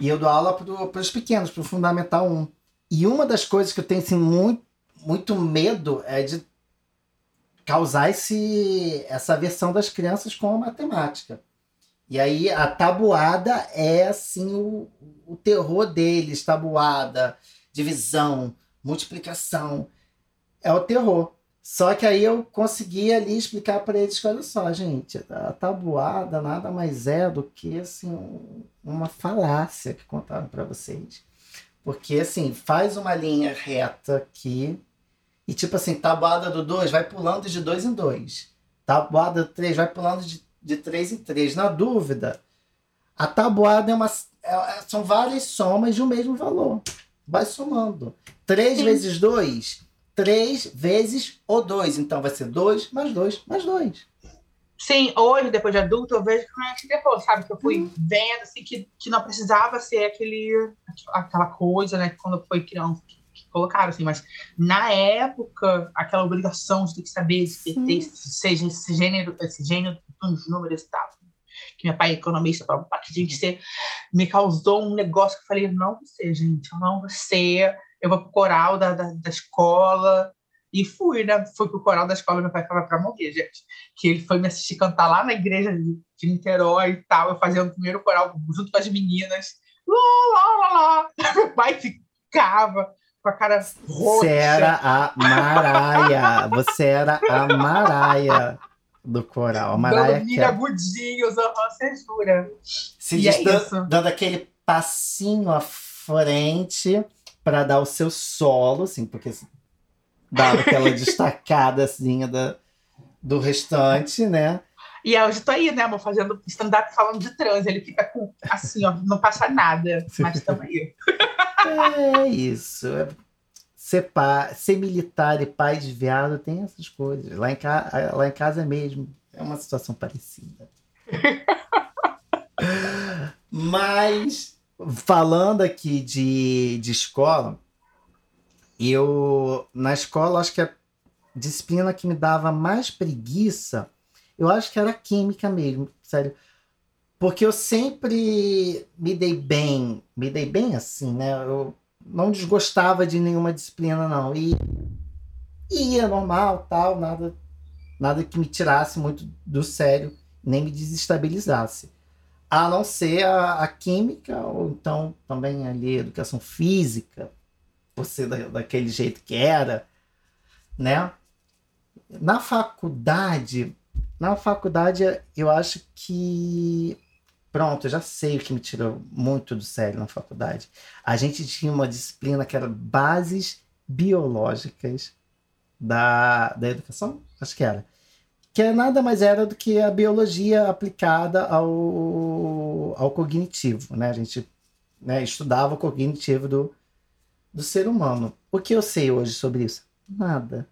E eu dou aula para os pequenos, para o Fundamental 1. E uma das coisas que eu tenho assim, muito, muito medo é de causar esse, essa versão das crianças com a matemática. E aí a tabuada é assim o, o terror deles, tabuada, divisão, multiplicação. É o terror. Só que aí eu consegui ali explicar para eles que, olha só, gente, a tabuada nada mais é do que assim, uma falácia que contaram para vocês. Porque assim, faz uma linha reta aqui e tipo assim, tabuada do 2 vai pulando de 2 em 2. Tabuada do 3 vai pulando de, de 3 em 3. Na dúvida, a tabuada é uma, é, é são várias somas de um mesmo valor. Vai somando. 3 vezes 2 3 vezes o 2. Então vai ser 2 mais 2 mais 2. Sim, hoje, depois de adulto, eu vejo que não é que depois, sabe? Que eu fui uhum. vendo assim, que, que não precisava ser aquele, aquela coisa, né? Que quando foi criança, que, que colocaram assim, mas na época, aquela obrigação de ter que saber de ter, seja esse gênero, esse gênero dos números e tal. Que meu pai é economista, que tinha que ser, me causou um negócio que eu falei, não vou ser, gente, eu não vou ser eu vou pro coral da, da, da escola. E fui, né? Fui pro coral da escola, meu pai falava pra morrer, gente. Que ele foi me assistir cantar lá na igreja de, de Niterói e tal. Eu fazia o primeiro coral junto com as meninas. Lá, lá, lá, lá. Meu pai ficava com a cara roxa. Você era a Maraia. Você era a Maraia do coral. A Maraia dando que... agudinhos, você jura. Se e é dando, dando aquele passinho à frente para dar o seu solo, assim, porque dava aquela destacada assim da, do restante, né? E hoje tô aí, né, amor, fazendo stand-up falando de trans. Ele fica com, assim, ó, não passa nada, mas estamos aí. é isso. É, ser, pai, ser militar e pai de viado tem essas coisas. Lá em, ca, lá em casa mesmo é uma situação parecida. mas falando aqui de, de escola, eu na escola acho que a disciplina que me dava mais preguiça, eu acho que era química mesmo, sério. Porque eu sempre me dei bem, me dei bem assim, né? Eu não desgostava de nenhuma disciplina não. E ia normal, tal, nada nada que me tirasse muito do sério, nem me desestabilizasse a não ser a, a, química, ou então também ali educação física, você da, daquele jeito que era, né? Na faculdade, na faculdade eu acho que pronto, eu já sei o que me tirou muito do sério na faculdade. A gente tinha uma disciplina que era bases biológicas da, da educação, acho que era que é nada mais era do que a biologia aplicada ao, ao cognitivo, né? A gente né, estudava o cognitivo do, do ser humano. O que eu sei hoje sobre isso? Nada.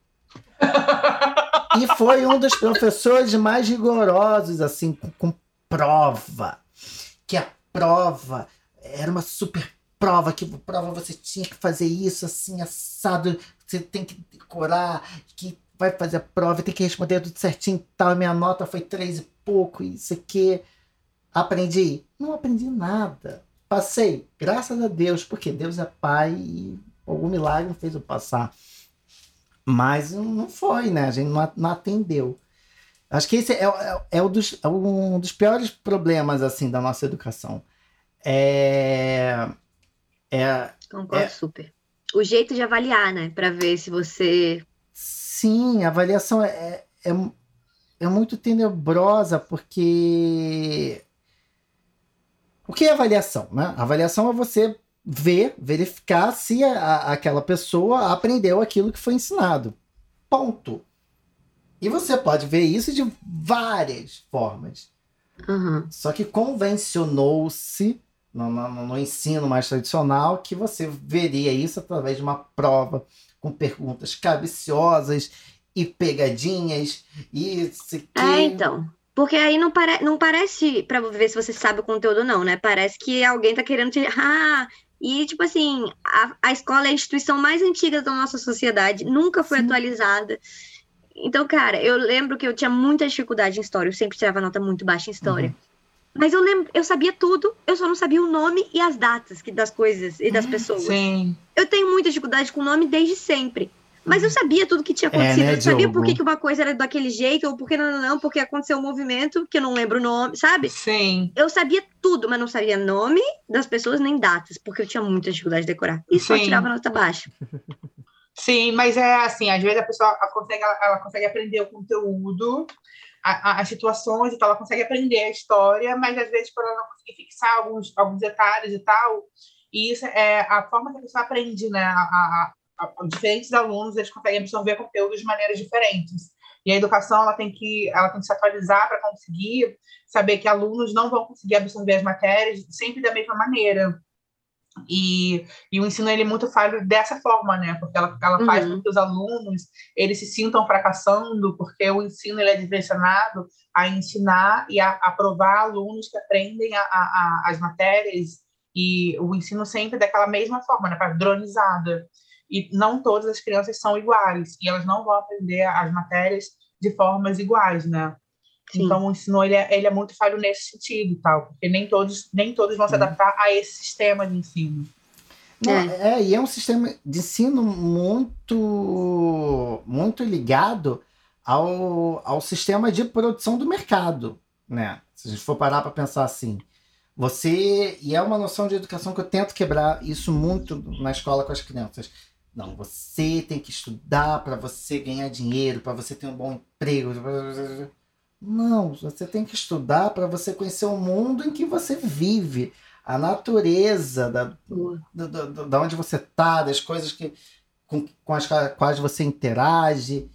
e foi um dos professores mais rigorosos, assim, com, com prova. Que a prova era uma super prova, que prova você tinha que fazer isso, assim, assado, você tem que decorar, que vai fazer a prova, tem que responder tudo certinho tal. Minha nota foi três e pouco, isso aqui. Aprendi? Não aprendi nada. Passei, graças a Deus, porque Deus é pai e algum milagre fez eu passar. Mas não foi, né? A gente não, não atendeu. Acho que esse é, é, é, um, dos, é um dos piores problemas assim da nossa educação. É, é, Concordo é, super. O jeito de avaliar, né? Para ver se você Sim, a avaliação é, é, é muito tenebrosa, porque. O que é avaliação? Né? A avaliação é você ver, verificar se a, aquela pessoa aprendeu aquilo que foi ensinado. Ponto. E você pode ver isso de várias formas. Uhum. Só que convencionou-se no, no, no, ensino mais tradicional que você veria isso através de uma prova com perguntas cabiciosas e pegadinhas e se que... É, então. Porque aí não, pare... não parece para ver se você sabe o conteúdo, não, né? Parece que alguém tá querendo te. Ah, e, tipo assim, a, a escola é a instituição mais antiga da nossa sociedade, nunca foi Sim. atualizada. Então, cara, eu lembro que eu tinha muita dificuldade em história, eu sempre tirava nota muito baixa em história. Uhum. Mas eu lembro, eu sabia tudo, eu só não sabia o nome e as datas que, das coisas e das pessoas. Sim. Eu tenho muita dificuldade com o nome desde sempre. Mas eu sabia tudo que tinha É, acontecido. né, eu sabia por que, que uma coisa era daquele jeito, ou por que não, não, não, porque aconteceu um movimento que eu não lembro o nome, sabe? Sim. Eu sabia tudo, mas não sabia nome das pessoas nem datas, porque eu tinha muita dificuldade de decorar. E só Sim. tirava nota baixa. Sim, mas é assim, às vezes a pessoa ela consegue, ela, ela consegue aprender o conteúdo, a- a- as situações e tal, ela consegue aprender a história, mas às vezes por ela não conseguir fixar alguns, alguns detalhes e tal, e isso é a forma que a pessoa aprende, né? A- a- diferentes alunos, eles conseguem absorver conteúdo de maneiras diferentes. E a educação, ela tem que, ela tem que se atualizar para conseguir saber que alunos não vão conseguir absorver as matérias sempre da mesma maneira. E, e o ensino ele é muito falho dessa forma, né? Porque ela, ela faz Uhum. com que os alunos eles se sintam fracassando, porque o ensino ele é direcionado a ensinar e a aprovar alunos que aprendem a, a- a- as matérias e o ensino sempre daquela mesma forma, né? Padronizada. E não todas as crianças são iguais e elas não vão aprender as matérias de formas iguais, né? Sim. Então o ensino ele é, ele é muito falho nesse sentido, e tal, porque nem todos nem todos vão se Uhum. adaptar a esse sistema de ensino. Não, é. e é um sistema de ensino muito, muito ligado ao, ao sistema de produção do mercado, né? Se a gente for parar para pensar assim, você e é uma noção de educação que eu tento quebrar isso muito na escola com as crianças. Não, você tem que estudar para você ganhar dinheiro, para você ter um bom emprego. Não, você tem que estudar para você conhecer o mundo em que você vive, a natureza da, do, do- da onde você tá, das coisas que, com, com as qua- quais você interage.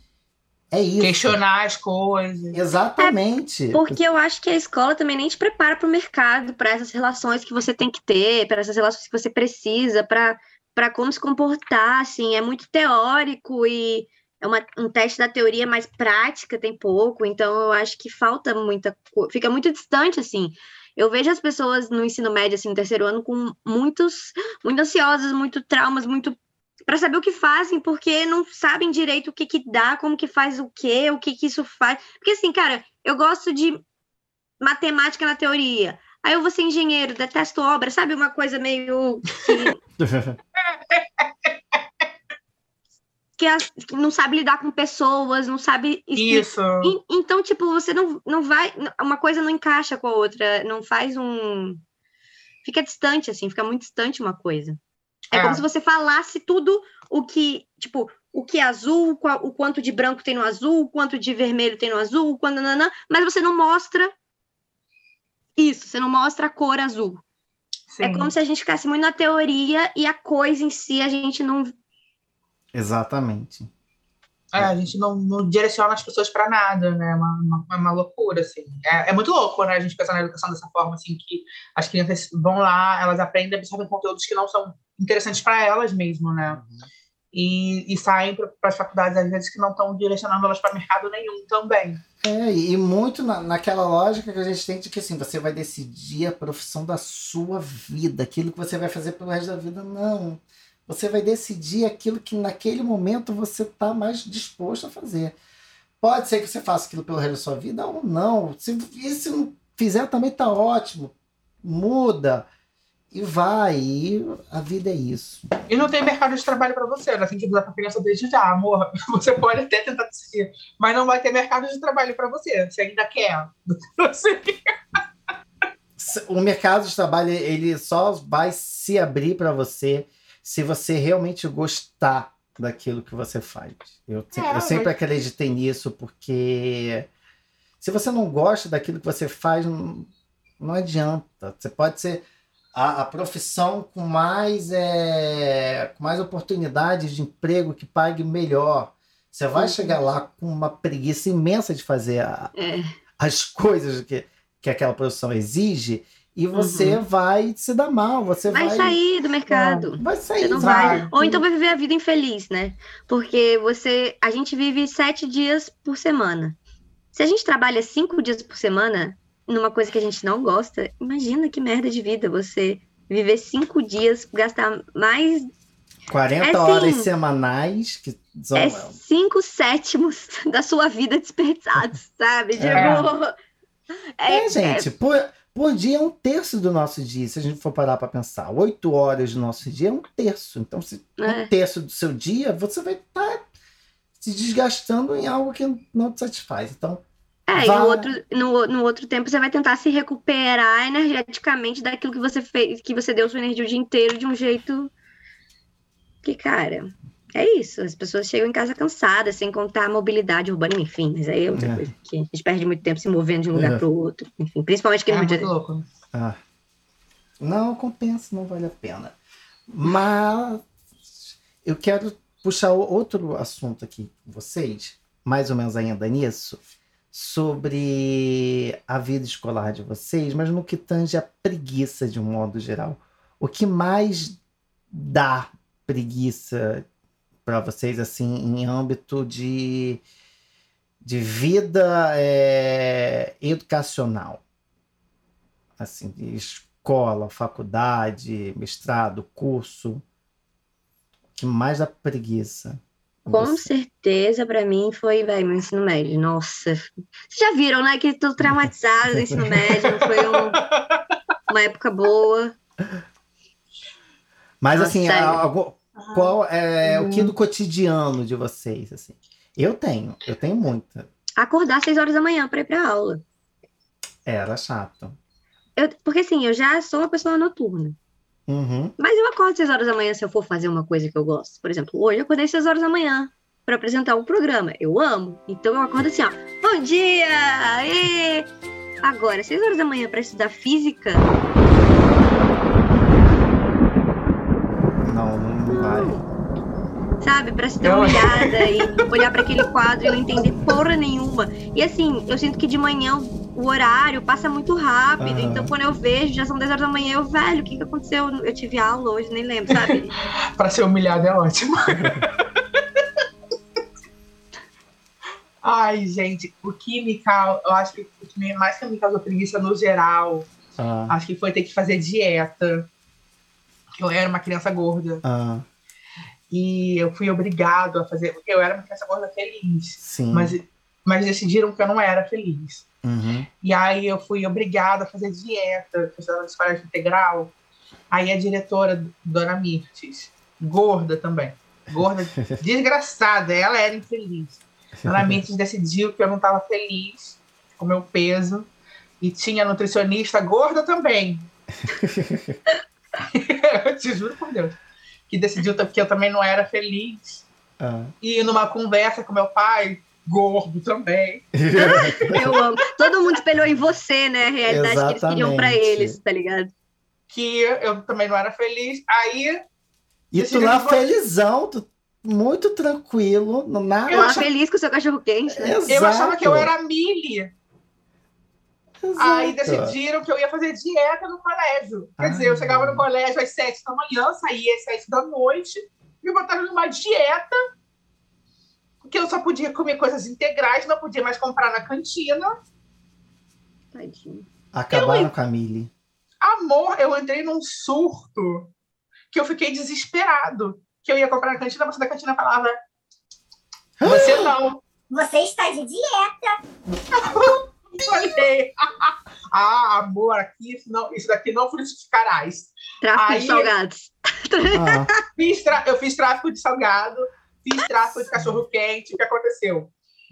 É isso. Questionar as coisas. Exatamente. Porque eu acho que a escola também nem te prepara para o mercado, para essas relações que você tem que ter, para essas relações que você precisa, para para como se comportar, assim, é muito teórico e é uma, um teste da teoria mais prática, tem pouco, então eu acho que falta muita coisa, fica muito distante, assim. Eu vejo as pessoas no ensino médio, assim, no terceiro ano, com muitos, muito ansiosas, muito traumas, muito para saber o que fazem, porque não sabem direito o que que dá, como que faz o quê, o que que isso faz. Porque assim, cara, eu gosto de matemática na teoria. Aí eu vou ser engenheiro, detesto obra, sabe? Uma coisa meio que, que, as- que não sabe lidar com pessoas, não sabe Isso. E- Então, tipo, você não, não vai. Uma coisa não encaixa com a outra, não faz um. Fica distante, assim, fica muito distante uma coisa. É, É. como se você falasse tudo o que, tipo, o que é azul, o quanto de branco tem no azul, o quanto de vermelho tem no azul, quando nanã, mas você não mostra isso, você não mostra a cor azul. Sim. É como se a gente ficasse muito na teoria e a coisa em si a gente não. Exatamente. É, a gente não, não direciona as pessoas para nada, né? É uma, uma, é uma loucura, assim. É, é muito louco, né? A gente pensar na educação dessa forma, assim, que as crianças vão lá, elas aprendem, absorvem conteúdos que não são interessantes para elas mesmo, né? E, e saem para as faculdades, às vezes, que não estão direcionando elas para mercado nenhum também. É, e muito na, naquela lógica que a gente tem de que assim, você vai decidir a profissão da sua vida, aquilo que você vai fazer pelo resto da vida. Não. Você vai decidir aquilo que naquele momento você está mais disposto a fazer. Pode ser que você faça aquilo pelo resto da sua vida ou não. Se, e se não fizer, também tá ótimo. Muda e vai. E a vida é isso. E não tem mercado de trabalho para você, né? Tem que dar para criança desde já, amor. Você pode até tentar decidir, mas não vai ter mercado de trabalho para você. Você ainda quer. Você O mercado de trabalho ele só vai se abrir para você se você realmente gostar daquilo que você faz. Eu, É, eu sempre acreditei nisso porque se você não gosta daquilo que você faz, não, não adianta. Você pode ser a, a profissão com mais, é, com mais oportunidades de emprego que pague melhor. Você vai Uhum. chegar lá com uma preguiça imensa de fazer a- É, as coisas que, que aquela profissão exige e você vai se dar mal. Você Uhum. vai vai sair do mercado. Vai sair. Você não vai. vai. Ou então vai viver a vida infeliz, né? Porque você. A gente vive sete dias por semana. Se a gente trabalha cinco dias por semana numa coisa que a gente não gosta, imagina que merda de vida você viver cinco dias, gastar mais. 40 É horas sim. semanais que são. É cinco sétimos da sua vida desperdiçados, sabe? Tipo. É, gente, por, por dia é um terço do nosso dia, se a gente for parar para pensar. Oito horas do nosso dia é um terço. Então, se É. um terço do seu dia, você vai estar se desgastando em algo que não te satisfaz. Então, É, e Vá- no outro, no, no outro tempo você vai tentar se recuperar energeticamente daquilo que você fez, que você deu sua energia o dia inteiro de um jeito que, cara, é isso. As pessoas chegam em casa cansadas, sem contar a mobilidade urbana, enfim, mas aí é outra É. coisa. Que a gente perde muito tempo se movendo de um lugar É. para o outro. Enfim, principalmente aqui É no Rio de muito Janeiro. louco. ah, não compensa, não vale a pena. Mas eu quero puxar outro assunto aqui com vocês, mais ou menos ainda nisso, sobre a vida escolar de vocês, mas no que tange a preguiça de um modo geral. O que mais dá preguiça para vocês, assim, em âmbito de, de vida é, educacional? Assim, de escola, faculdade, mestrado, curso. O que mais dá preguiça? Com você? certeza, pra mim, foi, velho, meu ensino médio. Nossa. Vocês já viram, né? Que tô traumatizada do ensino médio. Foi um- uma época boa. Mas Nossa, assim, algo- qual é o Uhum. que do cotidiano de vocês, assim? Eu tenho, eu tenho muita. Acordar às seis horas da manhã pra ir pra aula. Era chato. Eu, porque assim, eu já sou uma pessoa noturna. Uhum. Mas eu acordo às seis horas da manhã se eu for fazer uma coisa que eu gosto. Por exemplo, hoje eu acordei às seis horas da manhã pra apresentar um programa. Eu amo. Então eu acordo assim, ó. Bom dia! Aê! Agora, seis horas da manhã pra estudar física, Não, não vai. sabe? Pra se dar Eu- uma olhada e olhar pra aquele quadro e não entender porra nenhuma. E assim, eu sinto que de manhã o horário passa muito rápido. Aham. Então quando eu vejo, já são 10 horas da manhã, eu, velho, o que que aconteceu? Eu tive aula hoje, nem lembro, sabe? Pra ser humilhado é ótimo. Ai, gente, o que me causa. Eu acho que o que mais que me causou preguiça no geral, Ah, acho que foi ter que fazer dieta. Eu era uma criança gorda. ah, E eu fui obrigado a fazer. Porque eu era uma criança gorda feliz. sim. Mas, mas decidiram que eu não era feliz. Uhum. E aí eu fui obrigada a fazer dieta, estudava na escola integral. Aí a diretora, Dona Mirtes, gorda também, gorda, desgraçada, ela era infeliz. Dona Mirtes decidiu que eu não estava feliz com o meu peso e tinha nutricionista gorda também. eu te juro por Deus. Que decidiu que eu também não era feliz. Ah. E numa conversa com meu pai, gordo também. Eu amo. Todo mundo espelhou em você, né? A realidade que eles queriam pra Exatamente. eles, tá ligado? Que eu também não era feliz. Aí E tu lá felizão, tu muito tranquilo, não nada. Eu Lá achava- feliz com o seu cachorro quente, né? Exato. Eu achava que eu era Mili. Aí Exato. decidiram que eu ia fazer dieta no colégio. Quer Ah. dizer, eu chegava no colégio às sete da manhã, saía às sete da noite, me botaram numa dieta, que eu só podia comer coisas integrais, não podia mais comprar na cantina. Tadinho. Acabaram com a. Amor, eu entrei num surto que eu fiquei desesperado. Que eu ia comprar na cantina, a moça da cantina falava: Você não. Você está de dieta. Eu Falei, ah, amor, aqui, isso, não, isso daqui não frutificarás. Tráfico Aí- de salgados. Ah, Fiz tra- eu fiz tráfico de salgado, fiz tráfico de cachorro-quente. O que aconteceu?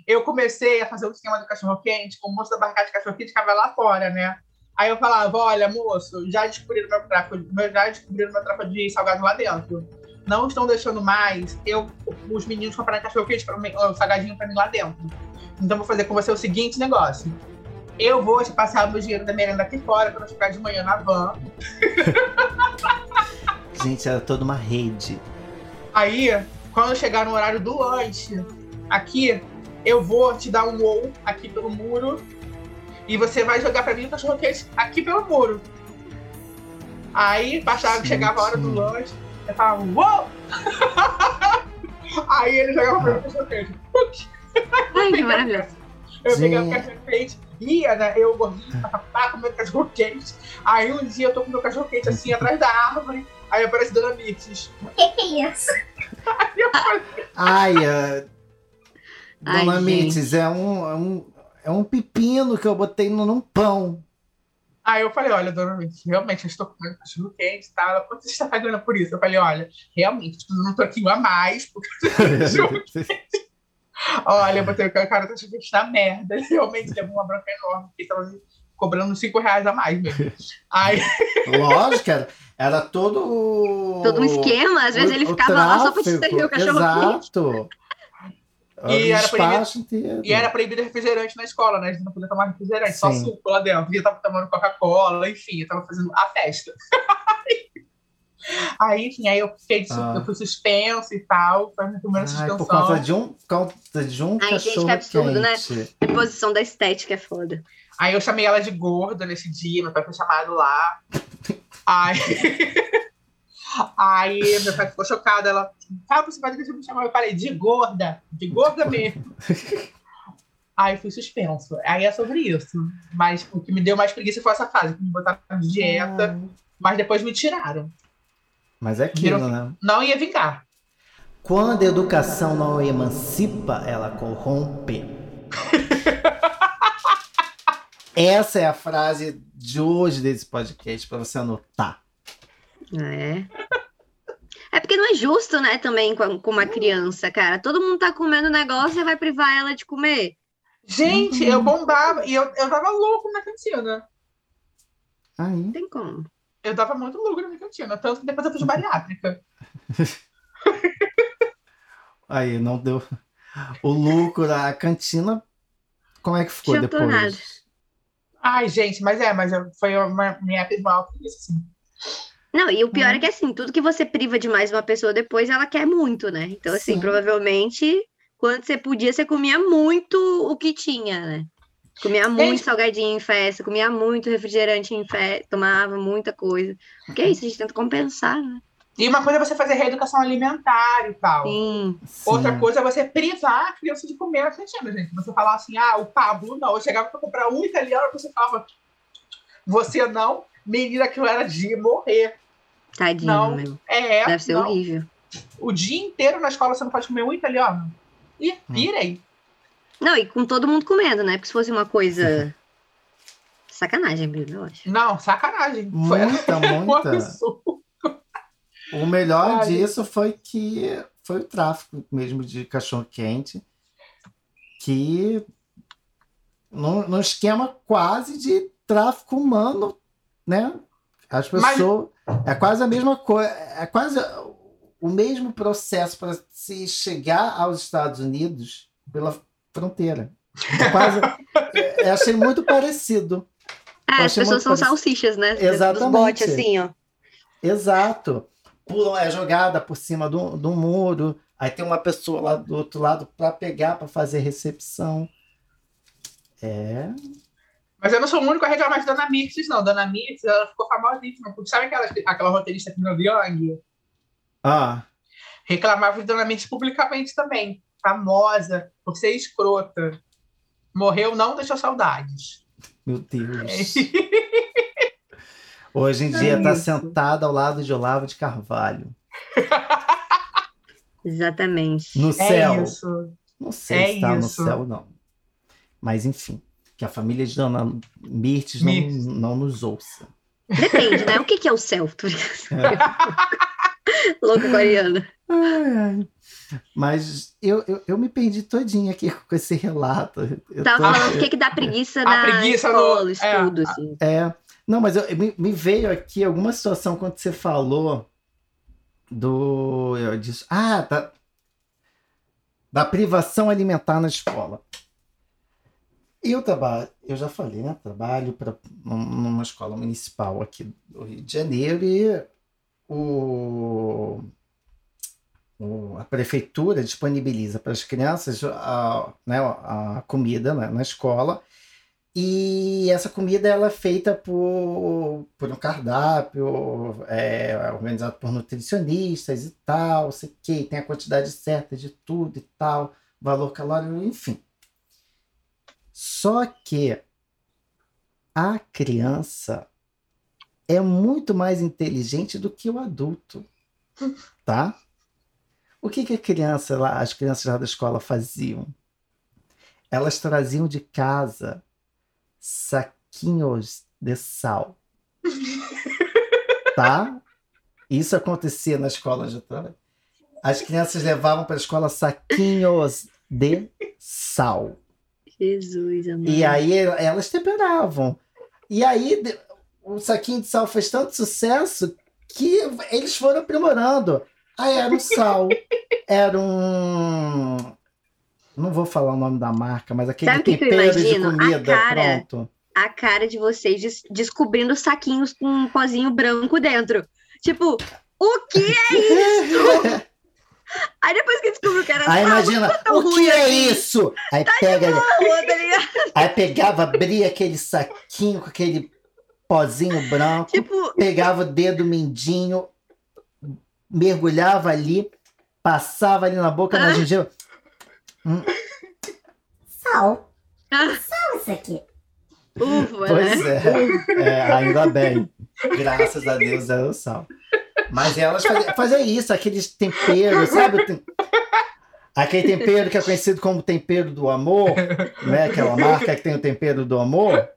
Eu comecei a fazer o esquema do cachorro-quente, o moço da barricada de cachorro-quente ficava lá fora, né? Aí eu falava, olha, moço, já descobriram meu tráfico, já descobriram meu tráfico de salgado lá dentro. Não estão deixando mais eu, os meninos comprarem cachorro-quente, pra mim, ó, salgadinho pra mim lá dentro. Então vou fazer com você o seguinte negócio. Eu vou te passar o meu dinheiro da merenda aqui fora, eu chegar de manhã na van. gente, era toda uma rede. Aí, quando chegar no horário do lanche, aqui, eu vou te dar um ou aqui pelo muro. E você vai jogar pra mim o cachorro quente aqui pelo muro. Aí, passava, chegava a hora do lanche, eu falava, uou! Aí ele jogava pra mim o cachorro quente. Ai, que maravilhoso. Eu pegava o cachorro quente, ia, né? Eu gordinho, papapá, comendo cachorro quente. Aí um dia eu tô com meu cachorro quente assim, atrás da árvore. Aí aparece Dona Mirtes. O que, que é isso? Eu Ai, ah, Ai, Dona. Mites, é um, é, um, é um pepino que eu botei no, num pão. Aí eu falei, olha, dona Luiz, realmente eu estou comendo cachorro quente e tal. Ela, quanto você está pagando por isso? Eu falei, olha, realmente, preciso de um troquinho a mais, porque cachorro quente. Olha, eu botei o cara do cachorro quente na merda. Ele realmente levou uma bronca enorme, porque estava cobrando 5 reais a mais mesmo. Aí, Lógico, era, era todo. Todo um esquema, às vezes o- ele ficava lá só pra tráfego, distribuir o cachorro. Exato. E era espaço inteiro. e era proibido refrigerante na escola, né? A gente não podia tomar refrigerante, só Sim. suco lá dentro. Eu tava tomando Coca-Cola, enfim, eu tava fazendo a festa. Aí, enfim, aí eu fiquei, Ah. eu fui suspenso e tal, foi a minha primeira Ai, suspensão. por causa de um, causa de um Ai, gente, que absurdo, né? quente. A posição da estética é foda. Aí eu chamei ela de gorda nesse dia, meu pai foi chamado lá. Aí, aí meu pai ficou chocado. Ela, ah, você vai ter que me chamar. Eu falei, de gorda, de gorda mesmo. aí fui suspenso. Aí é sobre isso. Mas o que me deu mais preguiça foi essa fase, que me botaram de dieta, mas depois me tiraram. Mas é aquilo, Virou- né? Não ia vingar. Quando a educação não emancipa, ela corrompe. Essa é a frase de hoje desse podcast para você anotar. É. É porque não é justo, né, também com, com uma criança, cara. Todo mundo tá comendo negócio e vai privar ela de comer. Gente, eu bombava e eu, eu tava louco na cantina. Aí, Não tem como. Eu tava muito louco na minha cantina. Tanto que depois eu fiz bariátrica. aí não deu. O lucro da cantina, como é que ficou Adiantou depois? nada. Ai, gente, mas é, mas foi uma minha isso, assim. Não, e o pior Uhum. é que assim, tudo que você priva demais uma pessoa depois, ela quer muito, né? Então, assim, Sim. provavelmente, quando você podia, você comia muito o que tinha, né? Comia muito salgadinho em festa, comia muito refrigerante em festa, tomava muita coisa. Porque é isso, a gente tenta compensar, né? E uma coisa é você fazer reeducação alimentar e tal. Sim. Sim. Outra coisa é você privar a criança de comer cantina, gente. Você falar assim, ah, o Pablo não. Eu chegava pra comprar um italiano, você falava, você não, menina, aquilo era de morrer. Tadinho Não. mesmo. É, Deve ser não. horrível. O dia inteiro na escola você não pode comer um italiano. E virei. Não, e com todo mundo comendo, né? Porque se fosse uma coisa. Sacanagem, Bíblia, eu acho. Não, sacanagem. Foi Muita, um muita. O melhor Ai. disso foi que foi o tráfico mesmo de cachorro quente, que num, num esquema quase de tráfico humano, né? As Mas- pessoas é quase a mesma coisa, é quase o mesmo processo para se chegar aos Estados Unidos pela fronteira. É quase, eu achei muito parecido. É, Eu as pessoas são parecido. salsichas, né? Dos Exatamente. botes, assim, ó. Exato. Pulam, é jogada por cima do, do muro. Aí tem uma pessoa lá do outro lado para pegar, para fazer recepção. É. Mas eu não sou o único a reclamar de Dona Mirces, não. Dona Mirces, ela ficou famosíssima. Porque sabe aquela, aquela roteirista Pino Young? Ah, Reclamava de Dona Mirces publicamente também. Famosa por ser escrota. Morreu, não deixou saudades. meu Deus. Hoje em dia É está isso. sentada ao lado de Olavo de Carvalho. Exatamente. No É céu. isso. Não sei É se está no céu, não. Mas enfim, que a família de Dona Mirtes não, não nos ouça. Depende, né? O que, que é o céu? Brincando. Louca coreana. Ai, ai. Mas eu, eu, eu me perdi todinha aqui com esse relato. Eu Tava tô- falando o que, que dá preguiça A na preguiça escola, no- estudo, é, assim. É, não, mas eu- me, me veio aqui alguma situação quando você falou do eu disse, ah, da, da privação alimentar na escola. Eu trabalho, eu já falei, né? Trabalho pra, num- numa escola municipal aqui do Rio de Janeiro e o, o- a prefeitura disponibiliza para as crianças a, né, a comida né, na escola e essa comida ela é feita por, por um cardápio é, organizado por nutricionistas e tal, sei que tem a quantidade certa de tudo e tal, valor calórico, enfim. Só que a criança é muito mais inteligente do que o adulto, tá? O que, que a criança lá, as crianças lá da escola faziam? Elas traziam de casa saquinhos de sal. tá? Isso acontecia na escola onde eu trabalhei. As crianças levavam para a escola saquinhos de sal. Jesus, amado. E aí elas temperavam. E aí de- o saquinho de sal fez tanto sucesso que eles foram aprimorando. Aí era um sal, era um. Não vou falar o nome da marca, mas aquele Sabe o que tempero de imagino? A comida cara. pronto. a cara de vocês des- descobrindo saquinhos com um pozinho branco dentro. Tipo, o que é isso? Aí depois que descobriu que era Aí imagina, tão o que é assim. isso? Aí pega, boa, tá aí pegava, abria aquele saquinho com aquele pozinho branco, Tipo, pegava o dedo mindinho, mergulhava ali, passava ali na boca na Ah. Gengiva. Sal. Ah. Sal isso aqui. ufa, né? Pois é, é, ainda bem. Graças a Deus era o sal. Mas elas faziam, faziam isso, aqueles temperos, sabe? tem- Aquele tempero que é conhecido como tempero do amor, né? Aquela marca que tem o tempero do amor.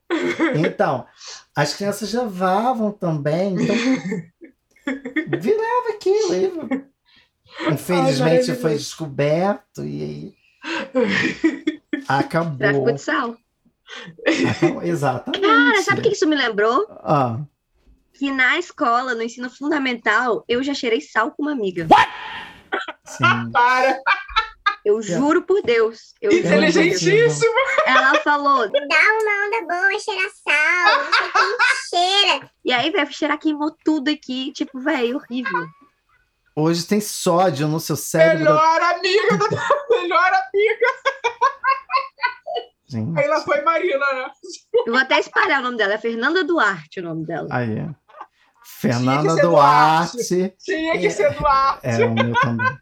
Então, as crianças levavam também, então virava aquilo. Infelizmente maravilhoso. foi descoberto e aí acabou. Tráfico de sal. acabou. Exatamente. Cara, sabe o que isso me lembrou? Ah, Que na escola, no ensino fundamental, eu já cheirei sal com uma amiga. sim. Para! Eu juro por Deus. Eu. Inteligentíssimo! Ela falou. Dá uma onda boa, cheira sal. Não sei quem cheira. E aí, velho, cheirar queimou tudo aqui. Tipo, velho, horrível. Hoje tem sódio no seu cérebro. Melhor amiga da melhor amiga! Gente, Aí lá foi Marina, né? Eu vou até espalhar o nome dela. É Fernanda Duarte o nome dela. aí. Tinha Fernanda que ser Duarte. Tinha que ser Duarte. É, o meu também.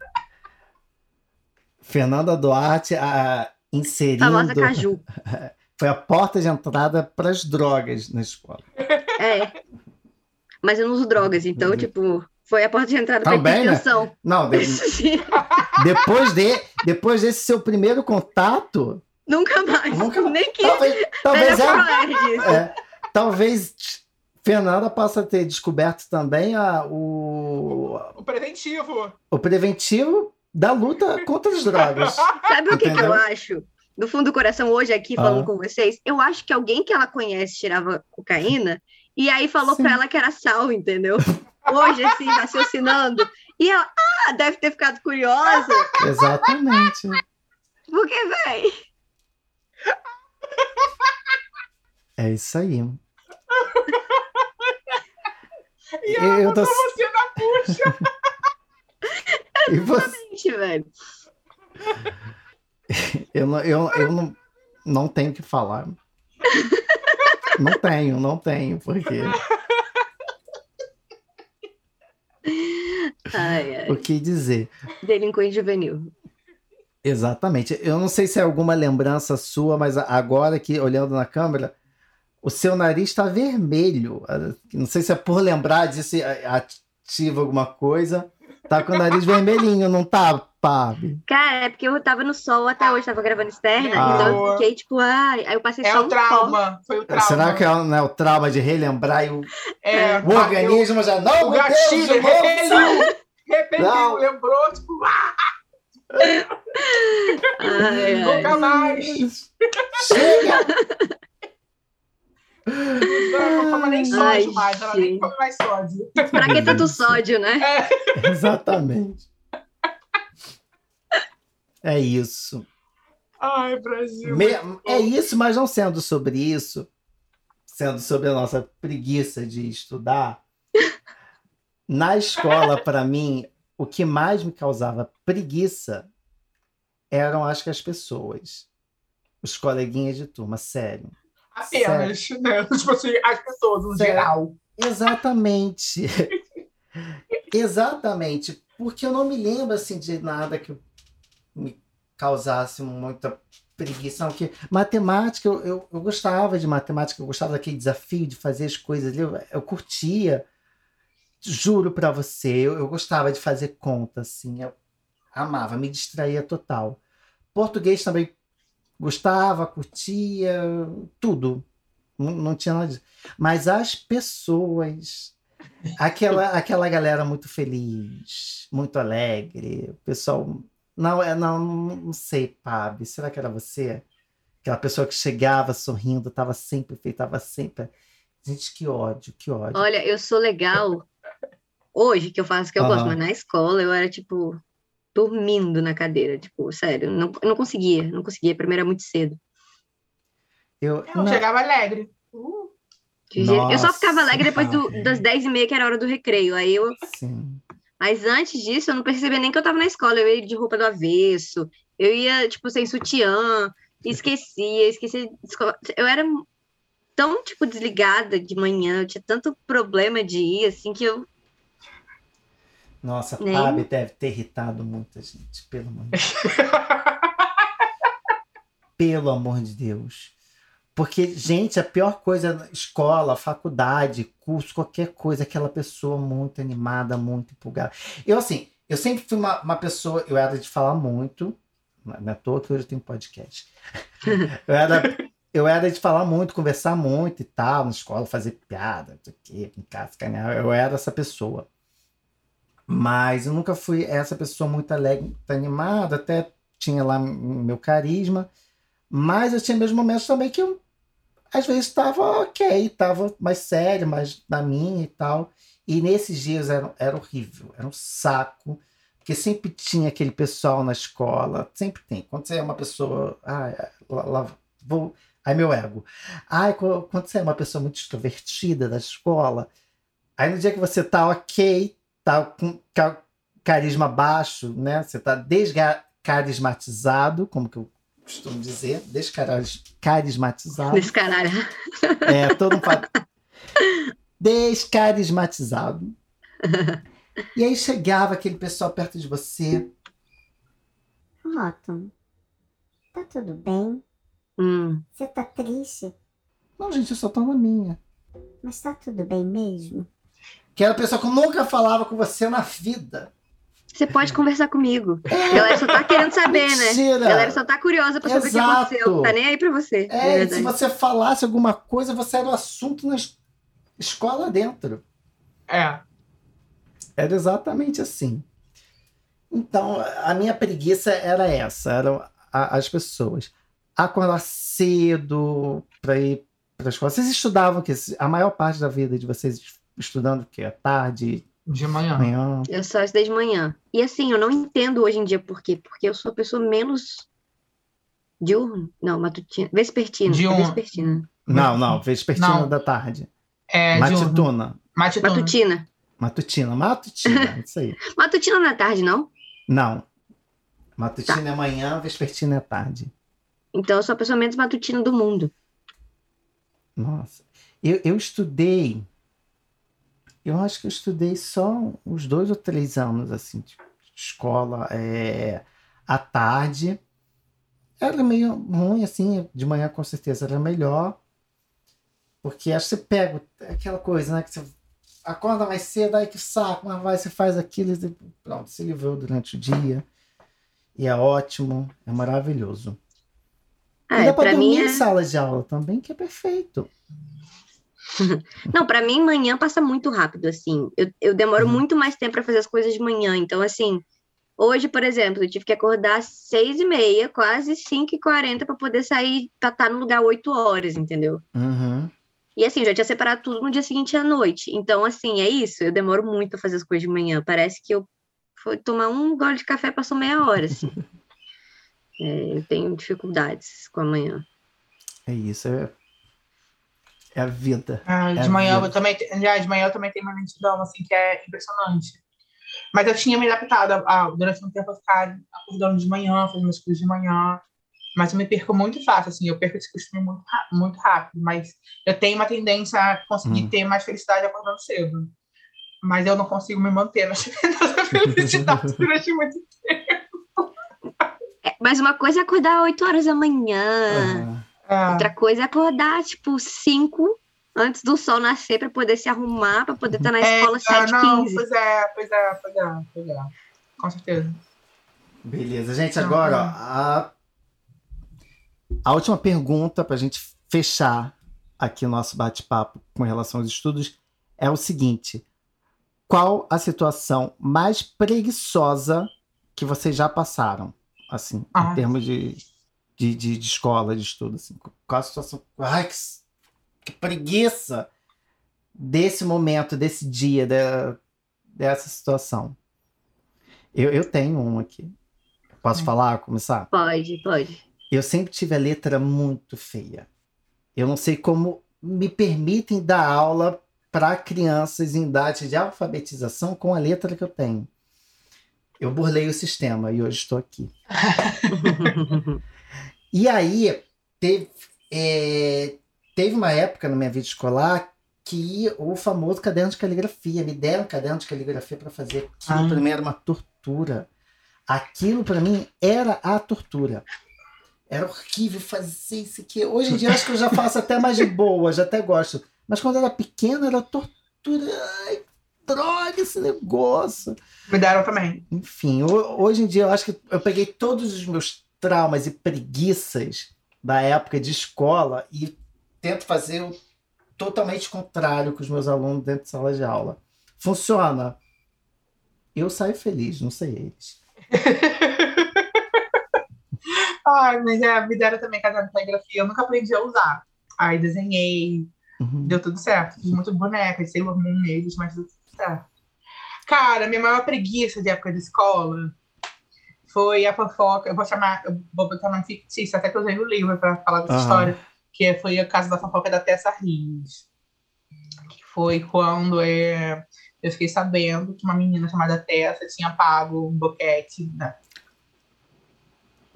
Fernanda Duarte a, inserindo. Famosa Caju. Foi a porta de entrada para as drogas na escola. É. Mas eu não uso drogas, então, tipo, foi a porta de entrada pra Também, né? hipertensão. Não, de- depois, de, depois desse seu primeiro contato, Nunca mais. Nunca. Nem que talvez, talvez, é, é, talvez Fernanda possa ter descoberto também a, o, O preventivo. o preventivo da luta contra as drogas. Sabe o que, que eu acho? No fundo do coração, hoje aqui, falando Ah. com vocês, eu acho que alguém que ela conhece tirava cocaína e aí falou Sim. pra ela que era sal, entendeu? Hoje, assim, raciocinando. E ela, ah, deve ter ficado curiosa. Exatamente. Porque, véi, É isso aí. E ela Eu tô- você na puxa. E você, gente, velho. eu não, eu, eu não, não tenho o que falar. Não tenho, não tenho, porque Ai, ai. o que dizer? Delinquente juvenil. Exatamente. Eu não sei se é alguma lembrança sua, mas agora que olhando na câmera, o seu nariz está vermelho. Ah, Não sei se é por lembrar disso e a- ativa alguma coisa. Tá com o nariz vermelhinho, não tá, Pabi? Cara, é porque eu tava no sol até hoje, tava gravando externa, Ah. então eu fiquei tipo, ai, aí eu passei É só o um trauma. Foi o trauma. Será que é, não é o trauma de relembrar e o, É, o organismo já não, O Deus, gatilho de novo, sai! repeliu. Repeliu, Não. lembrou, tipo, ah, Ai, ai. nunca mais. Chega! Não, não toma nem sódio Ai, mais. Ela nem come mais sódio. Pra que tanto sódio, né? Exatamente. É isso. Ai, Brasil. Me- é isso, mas não sendo sobre isso, sendo sobre a nossa preguiça de estudar, na escola, para mim, o que mais me causava preguiça eram, acho que, as pessoas. Os coleguinhas de turma, sério. Apenas, né? Tipo assim, as pessoas, no Sério. geral. Exatamente. Exatamente. Porque eu não me lembro assim de nada que me causasse muita preguiça. Não, que matemática, eu, eu, eu gostava de matemática, eu gostava daquele desafio de fazer as coisas ali, eu, eu curtia. Juro pra você, eu, eu gostava de fazer conta, assim, eu amava, me distraía total. Português também gostava, curtia, tudo. Não, não tinha nada disso. Mas as pessoas, aquela, aquela galera muito feliz, muito alegre, o pessoal. Não, é, não, não sei, Pab, será que era você? Aquela pessoa que chegava sorrindo, estava sempre feita, estava sempre. Gente, que ódio, que ódio. Olha, eu sou legal hoje, que eu faço o que eu gosto, Aham. mas na escola eu era, tipo, dormindo na cadeira, tipo, sério, não, eu não conseguia, não conseguia, pra mim era muito cedo. Eu, Eu não, chegava alegre. Uh, Eu só ficava alegre depois do- das 10 e meia, que era a hora do recreio, aí eu sim. Mas antes disso, eu não percebia nem que eu tava na escola. Eu ia de roupa do avesso, eu ia, tipo, sem sutiã, esquecia, esquecia. Eu era tão, tipo, desligada de manhã, eu tinha tanto problema de ir, assim, que eu. Nossa, Nem- Pab deve ter irritado muita gente, pelo amor de Deus. Pelo amor de Deus. Porque, gente, a pior coisa, escola, faculdade, curso, qualquer coisa, aquela pessoa muito animada, muito empolgada. Eu, assim, eu sempre fui uma, uma pessoa, eu era de falar muito, não é à toa que hoje eu tenho podcast. eu, era, eu era de falar muito, conversar muito e tal, na escola, fazer piada, não sei o quê, em casa, sacanear. Eu era essa pessoa. Mas eu nunca fui essa pessoa muito alegre, muito animada, até tinha lá meu carisma. Mas eu tinha meus momentos também que eu, às vezes, estava ok, estava mais sério, mais na minha e tal. E nesses dias era, era horrível, era um saco, porque sempre tinha aquele pessoal na escola, sempre tem. Quando você é uma pessoa. Ah, lá, lá vou. Aí meu ego. Ai, qu- quando você é uma pessoa muito extrovertida da escola, aí no dia que você tá ok, tá com ca- carisma baixo, né? Você tá descarismatizado, como que eu costumo dizer, descarismatizado. Desse caralho. É, todo mundo fala. Descarismatizado. E aí chegava aquele pessoal perto de você. Otton, tá tudo bem? Hum. Você tá triste? Não, gente, eu só tô na minha. Mas tá tudo bem mesmo? Que era a pessoa que nunca falava com você na vida. Você pode conversar comigo. A galera só tá querendo saber, né? Mentira! A galera só tá curiosa pra saber o que aconteceu. Tá nem aí pra você. É, e se você falasse alguma coisa, você era o assunto na es- escola dentro. é. Era exatamente assim. Então, a minha preguiça era essa, eram a- as pessoas. Acordar cedo para ir para a escola. Vocês estudavam que a maior parte da vida de vocês estudando o quê? À tarde, De manhã. manhã? Eu só estudei de manhã. E assim, eu não entendo hoje em dia por quê. Porque eu sou a pessoa menos diurno. Não, matutina. Vespertina. Diurno. É vespertina. Não, não, vespertina Não. da tarde. É, de Matutuna. Matutuna. Matutina. Matutina, matutina, isso aí. Matutina na tarde, não? Não. Matutina é manhã, vespertina é tarde. Então eu sou a pessoa menos matutina do mundo. Nossa. Eu, eu estudei. Eu acho que eu estudei só uns dois ou três anos, assim, de escola é, à tarde. Era meio ruim, assim, de manhã com certeza era melhor. Porque acho que você pega aquela coisa, né? Que você acorda mais cedo, aí que saco, mas vai, você faz aquilo e pronto, se livrou durante o dia. E é ótimo, é maravilhoso. E É, dá pra pra dormir em é... sala de aula também, que é perfeito. Não, pra mim manhã passa muito rápido, assim. Eu, eu demoro Uhum. muito mais tempo pra fazer as coisas de manhã. Então, assim, hoje, por exemplo, eu tive que acordar às seis e meia, quase cinco e quarenta, pra poder sair, pra estar no lugar oito horas, entendeu? Uhum. E assim, já tinha separado tudo no dia seguinte à noite. Então, assim, é isso. Eu demoro muito pra fazer as coisas de manhã. Parece que eu fui tomar um gole de café, passou meia hora, assim. É, eu tenho dificuldades com a manhã. É isso, é, é a vida. Ah, de É manhã vida. eu também, já, de manhã eu também tenho uma lentidão, assim, que é impressionante. Mas eu tinha me adaptado a, a- durante um tempo a ficar acordando de manhã, fazendo as coisas de manhã. Mas eu me perco muito fácil, assim, eu perco esse costume muito, muito rápido. Mas eu tenho uma tendência a conseguir Hum. ter mais felicidade acordando cedo. Mas eu não consigo me manter nessa felicidade durante muito É, mas uma coisa é acordar oito horas da manhã. Aham. Outra coisa é acordar, tipo, 5 antes do sol nascer pra poder se arrumar, pra poder estar na É, escola ah, não, 7h15. pois é, pois é, pois é, pois é. Com certeza. Beleza, gente, agora, ó, não. a, a última pergunta pra gente fechar aqui no nosso bate-papo com relação aos estudos é o seguinte: qual a situação mais preguiçosa que vocês já passaram, assim, Ah. em termos de, de, de, de escola, de estudo, assim, qual a situação? Ai, que, que preguiça desse momento, desse dia, da- dessa situação. Eu, eu tenho um aqui. Posso Hum. falar, começar? Pode, pode. Eu sempre tive a letra muito feia. Eu não sei como me permitem dar aula para crianças em idade de alfabetização com a letra que eu tenho. Eu burlei o sistema e hoje estou aqui. E aí, teve, é, teve uma época na minha vida escolar que o famoso caderno de caligrafia, me deram um caderno de caligrafia para fazer. Aquilo Ah. para mim era uma tortura. Aquilo para mim era a tortura. Era horrível fazer isso aqui. Hoje em dia acho que eu já faço até mais de boa, já até gosto. Mas quando era pequeno era tortura. Ai, droga esse negócio. Me deram também. Enfim, ho- hoje em dia eu acho que eu peguei todos os meus traumas e preguiças da época de escola e tento fazer o totalmente contrário com os meus alunos dentro de sala de aula. Funciona. Eu saio feliz, não sei eles. Ai, mas é, me deram também caderno de caligrafia. Eu nunca aprendi a usar. Aí desenhei, Uhum. deu tudo certo. Fiz muitas bonecas, Sailor Moon neles, mas deu certo. Cara, minha maior preguiça de época de escola foi a fofoca. Eu vou chamar, eu vou botar nome fictício, até que eu usei no livro para falar dessa Aham. história, que foi o caso da fofoca da Tessa Rios. Que foi quando é, eu fiquei sabendo que uma menina chamada Tessa tinha pago um boquete. Né?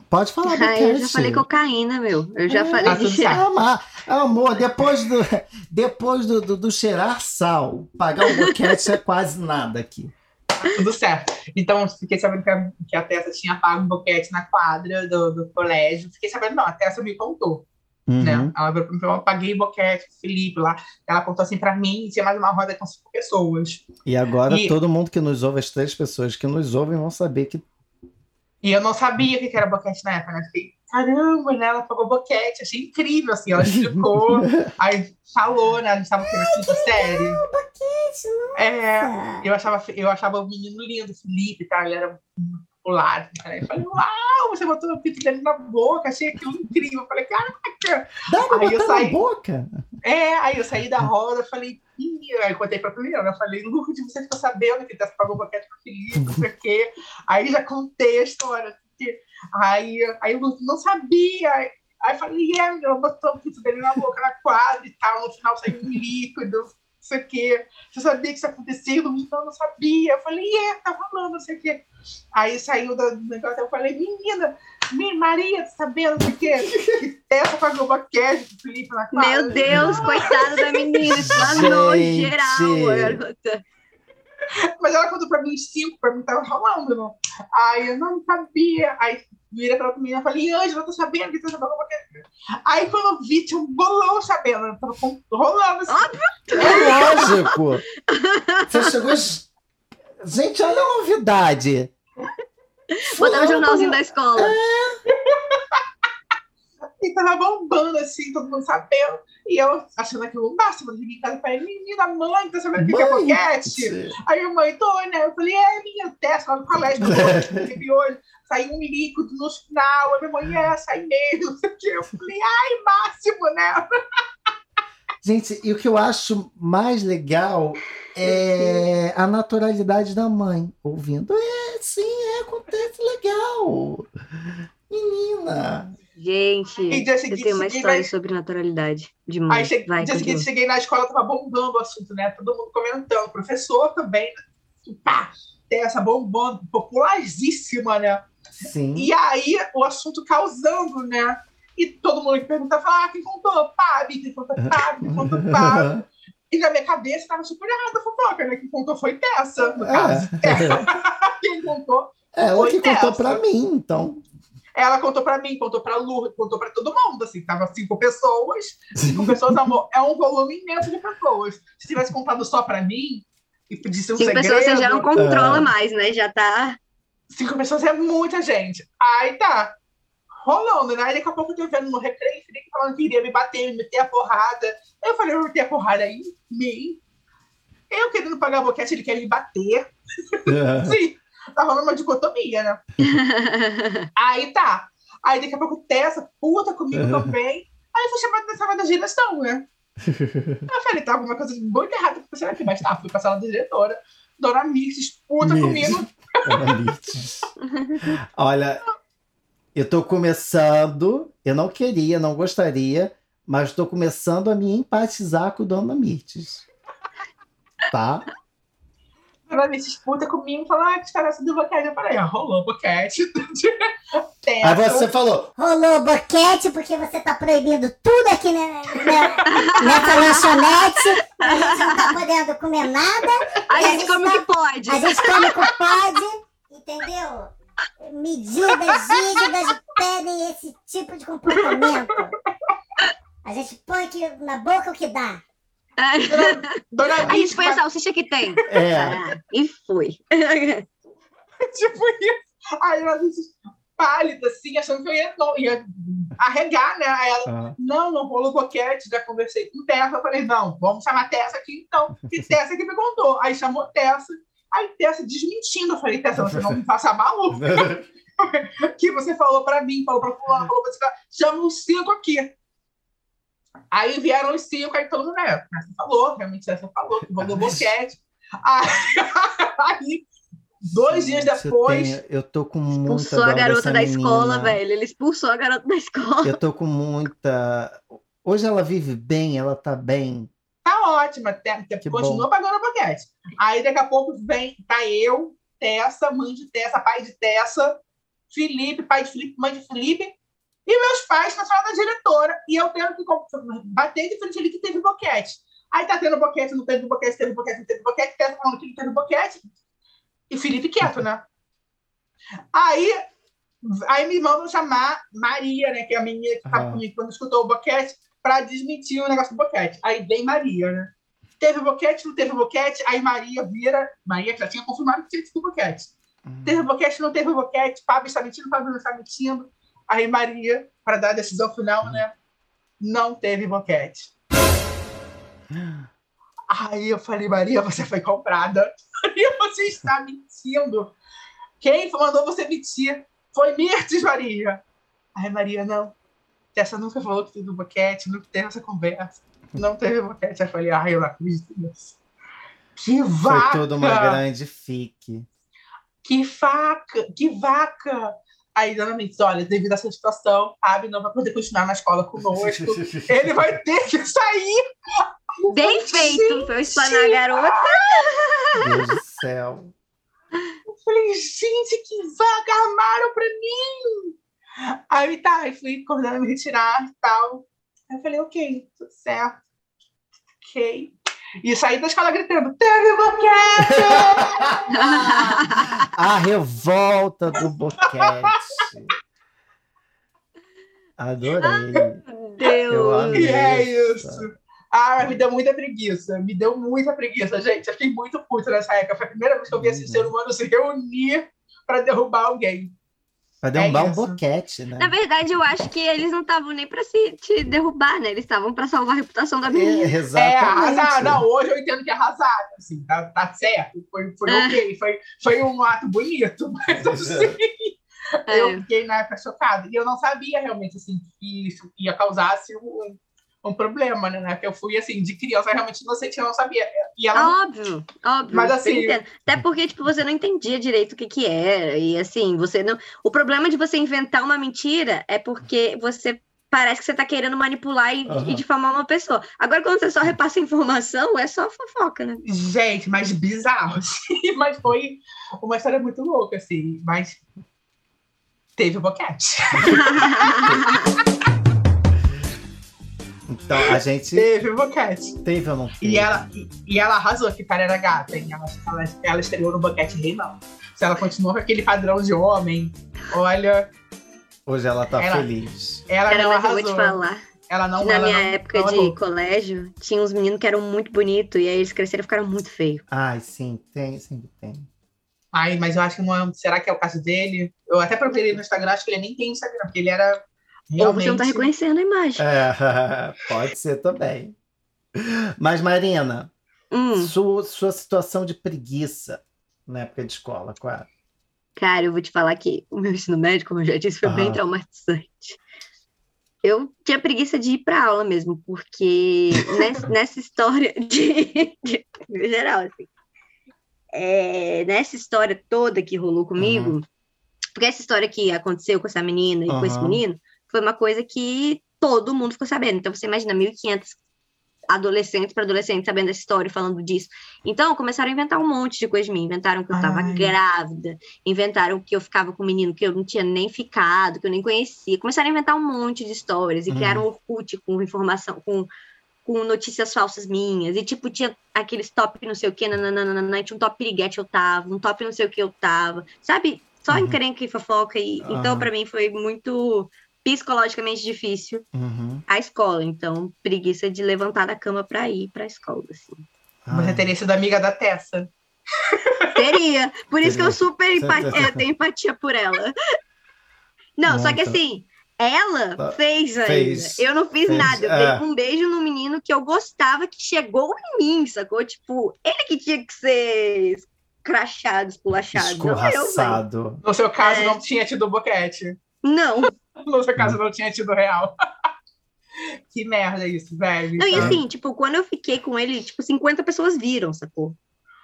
Pode falar, Ah, eu já falei cocaína, meu. Eu já É, falei tá tudo de certo. Amor, amor, depois do, depois do, do, do cheirar sal, pagar um boquete é quase nada aqui. tudo certo. Então, fiquei sabendo que a, que a Tessa tinha pago um boquete na quadra do, do colégio. Fiquei sabendo, não, a Tessa me contou, Uhum. né? Ela e falou, eu paguei boquete Felipe lá. Ela contou assim pra mim, tinha mais uma roda com cinco pessoas. E agora E- todo mundo que nos ouve, as três pessoas que nos ouvem, vão saber que E eu não sabia o que era boquete na época, né? Fiquei, caramba, né? Ela pagou boquete, achei incrível, assim, ela explicou, aí falou, né? A gente tava aqui na quinta série. É, Nossa. eu achava, eu achava o menino lindo, Felipe, tá? Ele era popular. Né? Eu falei, uau, você botou o pinto dele na boca, achei aquilo incrível. Eu falei, caraca! dá pra Aí eu botar na saí. boca. É, aí eu saí da roda, falei, Ih, aí eu contei pra primeira, eu falei, Lucas, você ficou sabendo que Tessa pagou o boquete pro Felipe, não sei o quê. Aí já contei a história. porque- Aí, aí o Lucas não sabia. Aí, falei, é, eu botou o pinto dele na boca na quadra e tal, no final saiu um líquido, sei o quê. Você sabia que isso acontecia? Lucas não, não sabia. Eu falei, é, tá falando, não sei o quê. Aí saiu do negócio, eu falei, menina, minha Maria, tá sabendo, não sei o quê? Pagou o boquete pro Felipe na. Meu Deus, coitada da menina, Gente. geral, a garota. Mas ela contou pra mim cinco, pra mim tava rolando? Aí eu não sabia. Aí virei pra outra menina e falei, Ângela, eu tô sabendo que você pagou boquete. Aí quando eu vi, tinha um bolão sabendo, eu tava rolando assim. É lógico. Você chegou. Gente, olha a novidade. Botar no jornalzinho da escola. E tava bombando assim, todo mundo sabendo. E eu achando aquilo um máximo, eu liguei em casa falei, menina, mãe, tá sabendo o que que é boquete? Aí a mãe, tô, né? Eu falei, é, minha testa lá no colégio, teve hoje, saiu um líquido no final. Aí minha mãe, é, sai mesmo, não sei o quê. Eu falei, ai, máximo, né? Gente, e o que eu acho mais legal é a naturalidade da mãe ouvindo. É, sim, é, acontece legal. Menina. Gente, E dia eu seguinte, tenho uma história sobre naturalidade de mãe. Aí che... Vai, dia seguinte cheguei na escola, tava bombando o assunto, né? Todo mundo comentando, professor também, né? pá, tem essa bombando, popularíssima, né? Sim. E aí o assunto causando, né? E todo mundo que perguntava, ah, quem contou? Pabi, quem contou? Pabi, quem contou? Pabi. E na minha cabeça tava super errada a fofoca, né? Quem contou foi Tessa, no caso. É. Quem contou? Ela Foi que contou pra mim, então. Ela contou pra mim, contou pra Lu, contou pra todo mundo, assim, tava cinco pessoas, cinco pessoas, amor, é um volume imenso de pessoas. Se tivesse contado só pra mim, e pedisse um Cinco segredo, pessoas você já não controla É. mais, né? Já tá. cinco pessoas é muita gente. Aí tá, rolando, né? Aí daqui a pouco eu tô vendo no recreio, Felipe falando que iria me bater, me meter a porrada. Eu falei, eu vou meter a porrada aí, mim. Eu querendo pagar boquete, ele quer me bater. Sim, tá rolando uma dicotomia, né? Aí tá. Aí daqui a pouco Tessa, puta comigo também. Aí foi chamada da sala da direção, né? Eu falei, tá alguma coisa muito errada acontecendo aqui, mas tá, fui pra sala da diretora. Dona Mixes, puta Mixes. comigo. Analytics. Olha, eu tô começando, eu não queria, não gostaria, mas tô começando a me empatizar com Dona Mirtes. Tá? Dona Mixes, puta comigo, falou, ah, que história do boquete. Eu falei, ah, rolou boquete. Aí você falou, Rolou boquete porque você tá proibindo tudo aqui né, nessa lanchonete. A gente não tá podendo comer nada. A E gente come o que pode. A gente come com pode, entendeu? Medidas rígidas pedem esse tipo de comportamento. A gente põe aqui na boca o que dá. Dona A gente põe a salsicha que tem. é, Ah, e foi. tipo isso. Aí ela pálida, assim, achando que eu ia, não, ia arregar, né? Aí ela, ah, não, não rolou boquete, já conversei com Tessa. Eu falei, não, vamos chamar Tessa aqui então. E Tessa que me contou. Aí chamou Tessa. Aí Tessa desmentindo. Eu falei, Tessa, você não me faça maluco. que você falou pra mim, falou pra fulano, falou pra você. Chama os cinco aqui. Aí vieram os cinco, aí todo mundo, né? Tessa falou, realmente Tessa falou, que rolou boquete. Aí, aí, dois dias Você depois, tem- eu tô com muita Expulsou a garota da escola, menina. velho. Ele expulsou a garota da escola. Eu tô com muita. Hoje ela vive bem, ela tá bem. Tá ótima, te- Que continua bom. pagando a boquete. Aí daqui a pouco vem, tá eu, Tessa, mãe de Tessa, pai de Tessa, Felipe, pai de Felipe, mãe de Felipe, e meus pais na sala da diretora. E eu tendo que bater de frente ali que teve boquete. Aí tá tendo boquete, não teve boquete, teve boquete, não teve boquete, Tessa falando que não teve boquete, e Felipe quieto, né? Aí, aí me mandam chamar Maria, né, que é a menina que tava Ah. comigo quando escutou o boquete, para desmentir o negócio do boquete. Aí vem Maria, né? Teve boquete, não teve boquete, aí Maria vira. Maria que já tinha confirmado que tinha tido boquete. Teve boquete, não teve boquete, Pablo está mentindo, Pablo não está mentindo. Aí Maria, para dar a decisão final, né? Não teve boquete. Aí eu falei, Maria, você foi comprada. Maria, você está mentindo. Quem mandou você mentir? Foi Mirtes, Maria. Aí Maria, não. Tessa nunca falou que teve boquete, nunca teve essa conversa. Não teve boquete. Aí eu falei, ai, eu não acredito nisso. Que Foi vaca! toda uma grande fique. Que vaca! Que vaca! Aí, dona Mendes, olha, devido a essa situação, a Abby não vai poder continuar na escola conosco. Ele vai ter que sair. Bem feito. Foi explanar a garota. Deus do céu. Eu falei, gente, que vaga armaram pra mim! Aí tá, aí fui acordando me retirar e tal. Aí eu falei, ok, tudo certo. Ok. E saí da escola gritando, teve boquete! A revolta do boquete. Adorei. Eu Deus. E é Isso. isso. Ah, me deu muita preguiça. Me deu muita preguiça, gente. Eu fiquei muito puta nessa época. Foi a primeira vez que eu vi esse Uhum. ser humano se reunir pra derrubar alguém. Vai derrubar um isso. boquete, né? Na verdade, eu acho que eles não estavam nem pra se te derrubar, né? Eles estavam pra salvar a reputação da É, menina. É, exatamente. arrasar. Não, hoje eu entendo que arrasaram. Assim, tá, tá certo. Foi, foi É. ok. Foi, foi um ato bonito. Mas assim, É. eu fiquei na época chocada. E eu não sabia realmente assim, que isso ia causar assim, um, um problema, né? Porque eu fui assim, de criança realmente inocente, eu não sabia. E ela Óbvio, óbvio. Mas assim-. Até porque, tipo, você não entendia direito o que que era. E assim, você não. O problema de você inventar uma mentira é porque você parece que você tá querendo manipular e, Aham. e difamar uma pessoa. Agora, quando você só repassa a informação, é só fofoca, né? Gente, mas bizarro, assim. Mas foi uma história muito louca, assim. Mas teve o boquete. Então, a gente Teve o boquete. teve ou não teve? E ela, e, e ela arrasou, que cara era gata, hein? Ela, ela, ela estreou no boquete rei, não. Se ela continua com aquele padrão de homem, olha, Hoje ela tá Ela- feliz. ela Cara, não mas eu arrasou. vou te falar. Ela não na ela minha não- época não de errou. colégio, tinha uns meninos que eram muito bonitos, e aí eles cresceram e ficaram muito feios. Ai, sim, tem, sempre tem. Ai, mas eu acho que não é. Será que é o caso dele? Eu até procurei no Instagram, acho que ele nem tem Instagram, porque ele era. Ou Realmente... você não tá reconhecendo a imagem. É, pode ser também. Mas, Marina, Hum, sua, sua situação de preguiça na época de escola, qual é? cara, eu vou te falar que o meu ensino médio, como eu já disse, foi bem Aham. traumatizante. Eu tinha preguiça de ir pra aula mesmo, porque nessa, nessa história de, de- em geral, assim, é, nessa história toda que rolou comigo, porque essa história que aconteceu com essa menina e com esse menino foi uma coisa que todo mundo ficou sabendo. Então você imagina 1.500 adolescentes para adolescentes sabendo dessa história, e falando disso. Então começaram a inventar um monte de coisa de mim. Inventaram que eu estava grávida, inventaram que eu ficava com um menino que eu não tinha nem ficado, que eu nem conhecia. Começaram a inventar um monte de histórias e Uhum. criaram um Orkut com informação, com com notícias falsas minhas, e tipo, tinha aqueles top não sei o que, nananana, tinha um top piriguete eu tava, um top não sei o que eu tava, sabe? Só Uhum. encrenca e fofoca, e então Aham. pra mim foi muito psicologicamente difícil Uhum. a escola, então preguiça de levantar da cama pra ir pra escola, assim. Você Ai. teria sido amiga da Tessa. Teria, por isso que eu Teria. super é, tenho empatia por ela. Não, só que Muito. assim, ela Ela fez ainda. fez. Eu não fiz Fez, nada. Eu é. dei um beijo no menino que eu gostava, que chegou em mim, sacou? Tipo, ele que tinha que ser crachado, esculachado. Não eu. Escorraçado. No seu caso, É. não tinha tido boquete. Não. No seu caso, não tinha tido real. que merda isso, velho. Não, e assim, tipo, quando eu fiquei com ele, tipo, 50 pessoas viram, sacou?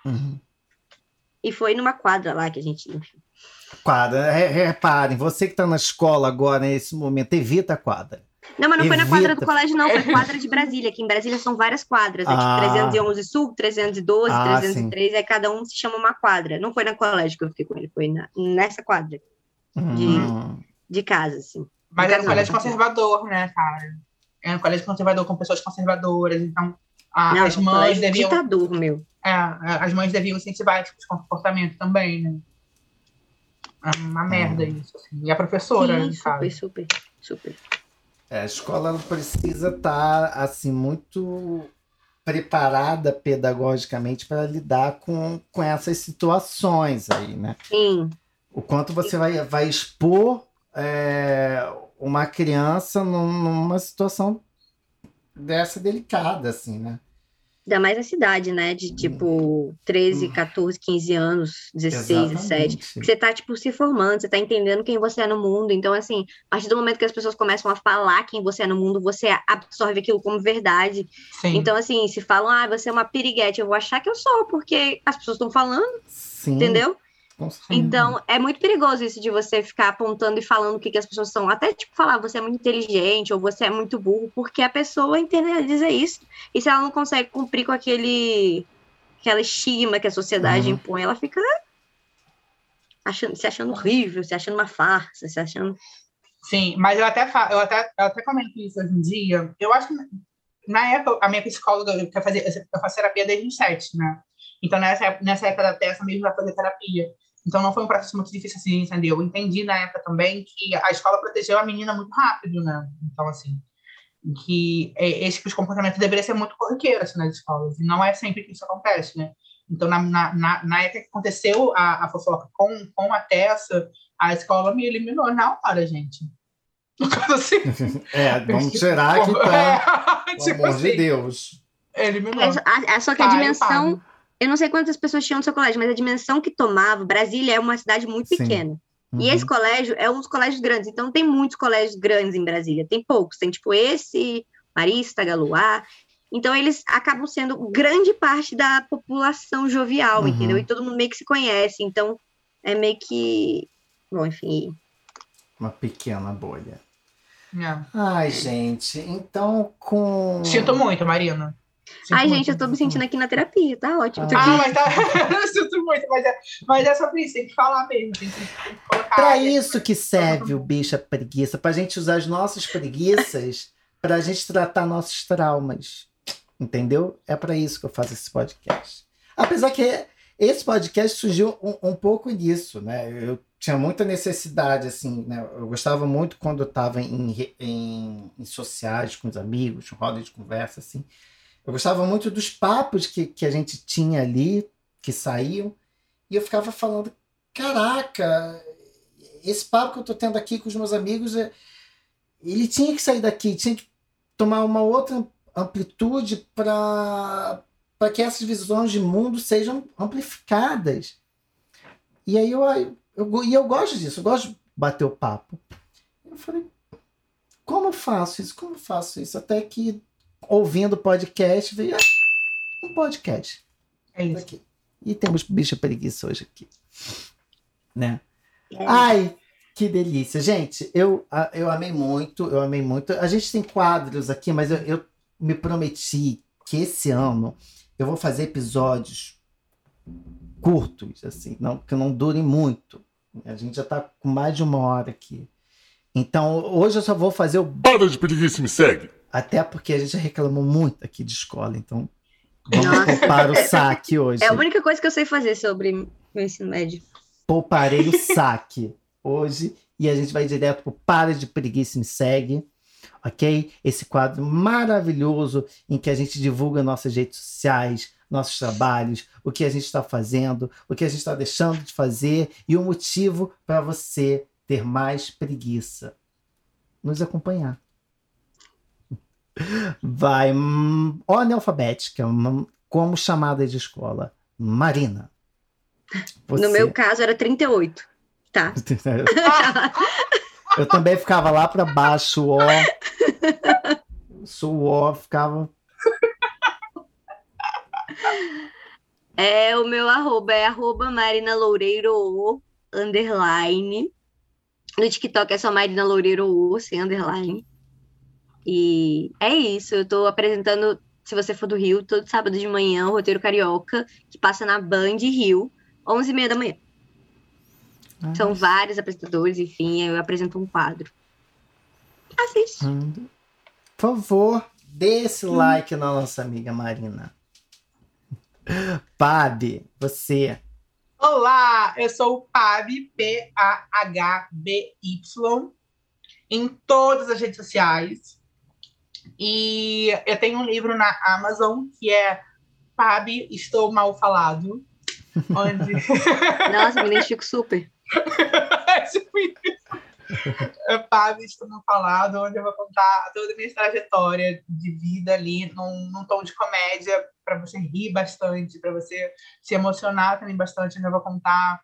Uhum. E foi numa quadra lá que a gente. Quadra, re- reparem, você que tá na escola agora, nesse momento, evita a quadra. Não, mas não foi na Evita. quadra do colégio, não, foi quadra de Brasília. Aqui em Brasília são várias quadras, né? Ah. Tipo, 311 Sul, 312, Ah, 303, aí cada um se chama uma quadra. Não foi na colégio que eu fiquei com ele, foi na- nessa quadra Uhum. de casa, assim. Mas era um colégio conservador, né, cara? Era um colégio conservador com pessoas conservadoras. Então, a- Não, as um mães colégio deviam. ditador, meu. é, as mães deviam incentivar esse tipo de comportamento também, né? É uma merda isso, assim. E a professora, Sim, sabe? super, super, super. É, a escola precisa estar assim muito preparada pedagogicamente para lidar com, com essas situações aí, né? Sim, O quanto você vai, vai expor é, uma criança num- numa situação dessa delicada, assim, né? ainda mais na cidade, né? De tipo 13, 14, 15 anos, 16, 17. Exatamente. que você tá, tipo, se formando, você tá entendendo quem você é no mundo. Então, assim, a partir do momento que as pessoas começam a falar quem você é no mundo, você absorve aquilo como verdade. Sim. Então, assim, se falam, ah, você é uma piriguete, eu vou achar que eu sou, porque as pessoas estão falando, Sim, entendeu? Então, é muito perigoso isso de você ficar apontando e falando o que, que as pessoas são. Até, tipo, falar, você é muito inteligente ou você é muito burro, porque a pessoa internaliza isso. E se ela não consegue cumprir com aquele aquela estigma que a sociedade Uhum. impõe, ela fica achando, se achando horrível, se achando uma farsa, se achando. Sim, mas eu até, eu até, eu até comento isso hoje em dia. Eu acho que na época, a minha psicóloga, eu, fazer, eu faço terapia desde os sete, né? Então, nessa, época- nessa época da Tessa mesmo, já fazer terapia. Então, não foi um processo muito difícil assim, entendeu? Eu entendi na época também que a escola protegeu a menina muito rápido, né? Então, assim, que é, esse tipo de comportamento deveria ser muito corriqueiro, assim, nas escolas. E não é sempre que isso acontece, né? Então, na, na, na, época que aconteceu a, a fofoca com, com a Tessa, a escola me eliminou na hora, gente. No caso, assim, É, vamos tirar que tá. é, Pelo tipo amor de assim, Deus. eliminou. A- a- só que a dimensão. Eu não sei quantas pessoas tinham no seu colégio, mas a dimensão que tomava, Brasília é uma cidade muito Sim. pequena. E Uhum. esse colégio é um dos colégios grandes, então não tem muitos colégios grandes em Brasília, tem poucos, tem tipo esse, Marista, Galuá. Então eles acabam sendo grande parte da população jovial, Uhum. entendeu? E todo mundo meio que se conhece, então é meio que. Bom, enfim. Uma pequena bolha. É. Ai, gente, então com. Sinto muito, Marina. Sinto Ai, muito. gente, eu tô me sentindo aqui na terapia, tá ótimo. Ah. Ah, mas tá. eu sinto muito, mas é, mas é sobre isso, tem que falar mesmo. Tem que, tem que colocar. Pra isso que serve o bicha preguiça, pra gente usar as nossas preguiças pra gente tratar nossos traumas. Entendeu? É pra isso que eu faço esse podcast. Apesar que esse podcast surgiu um, um pouco disso, né? Eu tinha muita necessidade, assim, né? Eu gostava muito quando eu tava em, em, em sociais com os amigos, roda de conversa, assim. Eu gostava muito dos papos que, que a gente tinha ali, que saíam, e eu ficava falando caraca, esse papo que eu tô tendo aqui com os meus amigos, é- ele tinha que sair daqui, tinha que tomar uma outra amplitude para que essas visões de mundo sejam amplificadas. E aí eu, eu, e eu gosto disso, eu gosto de bater o papo. Eu falei, como eu faço isso? Como eu faço isso? Até que, ouvindo o podcast, veio ah, um podcast. É isso. Aqui. E temos bicha preguiça hoje aqui. Né? É. Ai, que delícia. Gente, eu, eu amei muito, eu amei muito. A gente tem quadros aqui, mas eu, eu me prometi que esse ano eu vou fazer episódios curtos, assim, não, que não durem muito. A gente já tá com mais de uma hora aqui. Então, hoje eu só vou fazer o. Para de preguiça me segue. Até porque a gente já reclamou muito aqui de escola, então. Vamos Nossa. poupar o saque hoje. É a única coisa que eu sei fazer sobre meu ensino médio. pouparei o saque hoje e a gente vai direto pro Para de Preguiça e Me Segue, ok? Esse quadro maravilhoso em que a gente divulga nossas redes sociais, nossos trabalhos, o que a gente está fazendo, o que a gente está deixando de fazer e o motivo para você ter mais preguiça. Nos acompanhar. Vai, hum, ordem alfabética, hum, como chamada de escola. Marina. No meu caso era 38. Tá. Eu também ficava lá para baixo, ó. Sou ó, ficava. É, o meu arroba é arroba Marina Loureiro underline. No TikTok é só Marina Loureiro sem underline. E é isso, eu tô apresentando, se você for do Rio, todo sábado de manhã, o Roteiro Carioca, que passa na Band Rio, 11h30 da manhã. São vários apresentadores, enfim, eu apresento um quadro. Assiste. Por favor, dê esse like na nossa amiga Marina. Pabi, você. Olá, eu sou o Pabi, P-A-H-B-Y, em todas as redes sociais. E eu tenho um livro na Amazon que é Pabi, Estou Mal Falado. Onde. Nossa, me identifico super. É tipo isso. É Pabi, Estou Mal Falado, onde eu vou contar toda a minha trajetória de vida ali num, num tom de comédia, para você rir bastante, para você se emocionar também bastante. Onde eu vou contar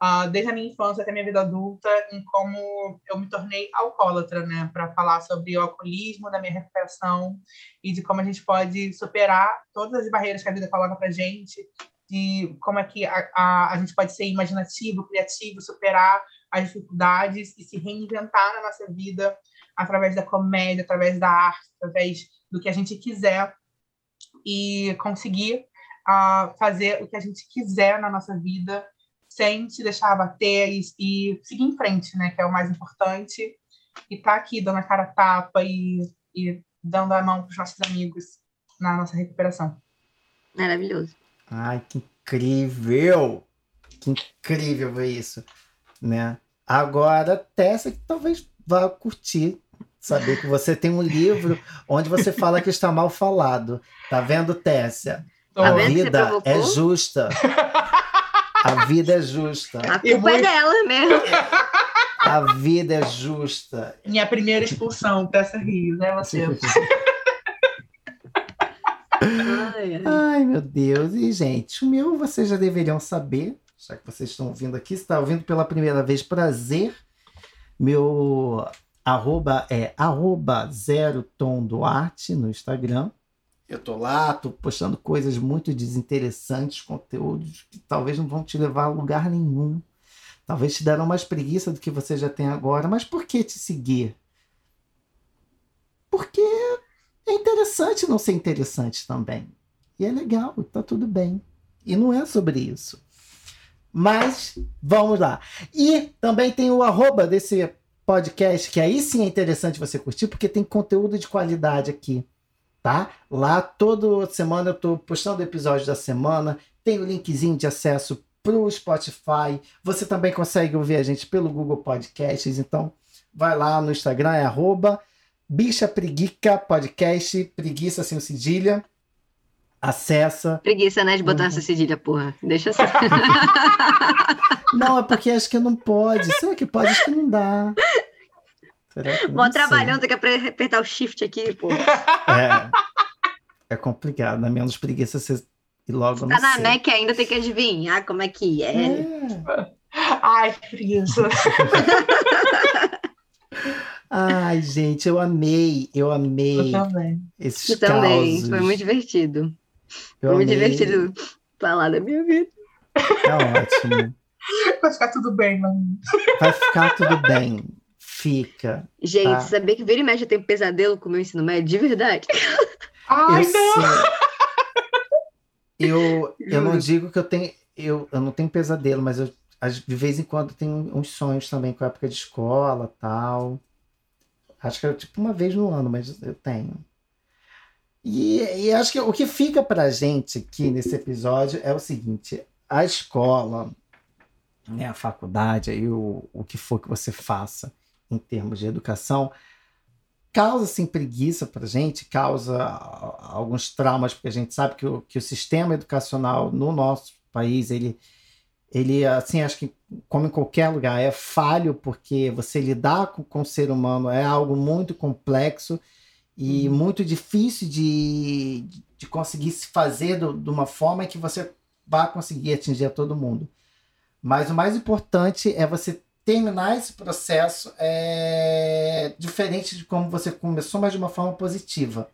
ah, desde a minha infância até a minha vida adulta, em como eu me tornei alcoólatra, né? Para falar sobre o alcoolismo, da minha recuperação e de como a gente pode superar todas as barreiras que a vida coloca para gente, de como é que a, a, a gente pode ser imaginativo, criativo, superar as dificuldades e se reinventar na nossa vida através da comédia, através da arte, através do que a gente quiser e conseguir ah, fazer o que a gente quiser na nossa vida sem se deixar abater e, e seguir em frente, né? Que é o mais importante. E tá aqui dando a cara a tapa e, e dando a mão para os nossos amigos na nossa recuperação. Maravilhoso. Ai, que incrível! Que incrível ver isso, né? Agora, Tessa, que talvez vá curtir saber que você tem um livro onde você fala que está mal falado. Tá vendo, Tessia? Tá A vida é justa. A vida é justa. A culpa é dela mesmo. A vida é justa. Minha primeira expulsão, Tessa Rios, né? Você. Ai, ai. Ai, meu Deus. E, gente, o meu vocês já deveriam saber, já que vocês estão ouvindo aqui. Se está ouvindo pela primeira vez, prazer. Meu arroba é arroba zero tom Duarte no Instagram. Eu tô lá, tô postando coisas muito desinteressantes, conteúdos que talvez não vão te levar a lugar nenhum. Talvez te darão mais preguiça do que você já tem agora. Mas por que te seguir? Porque é interessante não ser interessante também. E é legal, tá tudo bem. E não é sobre isso. Mas vamos lá. E também tem o arroba desse podcast, que aí sim é interessante você curtir, porque tem conteúdo de qualidade aqui. Tá? Lá toda semana eu tô postando o episódio da semana, tem o linkzinho de acesso pro Spotify. Você também consegue ouvir a gente pelo Google Podcasts, então vai lá no Instagram, é arroba Bicha Preguica Podcast, preguiça sem o cedilha. acessa. Preguiça, né, de botar Uhum. essa cedilha, porra. Deixa assim. Não, é porque acho que não pode. Será que pode? Acho que não dá. Mó trabalhando, tem que apertar o shift aqui, pô. É, é complicado, né? Menos preguiça você ir logo no Tá na sei. Mac ainda, tem que adivinhar como é que é. É. Ai, que preguiça. Ai, gente, eu amei, eu Eu amei também. esses Eu também, causos. foi muito divertido. Eu Foi muito amei. divertido falar da minha vida. É ótimo. Vai ficar tudo bem, mano. Vai ficar tudo bem. Fica. Gente, Tá. saber que vira e mexe eu tenho pesadelo com o meu ensino médio, de verdade. Ai, eu não. sei. Eu, eu não digo que eu tenho. Eu, eu não tenho pesadelo, mas eu, às- de vez em quando tenho uns sonhos também com a época de escola tal. Acho que é tipo uma vez no ano, mas eu tenho. E, e acho que o que fica pra gente aqui nesse episódio é o seguinte: a escola, né, a faculdade, aí o, o que for que você faça em termos de educação, causa assim preguiça pra gente, causa a- alguns traumas, porque a gente sabe que o, que o sistema educacional no nosso país, ele, ele assim, acho que como em qualquer lugar, é falho, porque você lidar com, com o ser humano é algo muito complexo e muito difícil de, de conseguir se fazer do- de uma forma que você vá conseguir atingir a todo mundo. Mas o mais importante é você terminar esse processo é, diferente de como você começou, mas de uma forma positiva.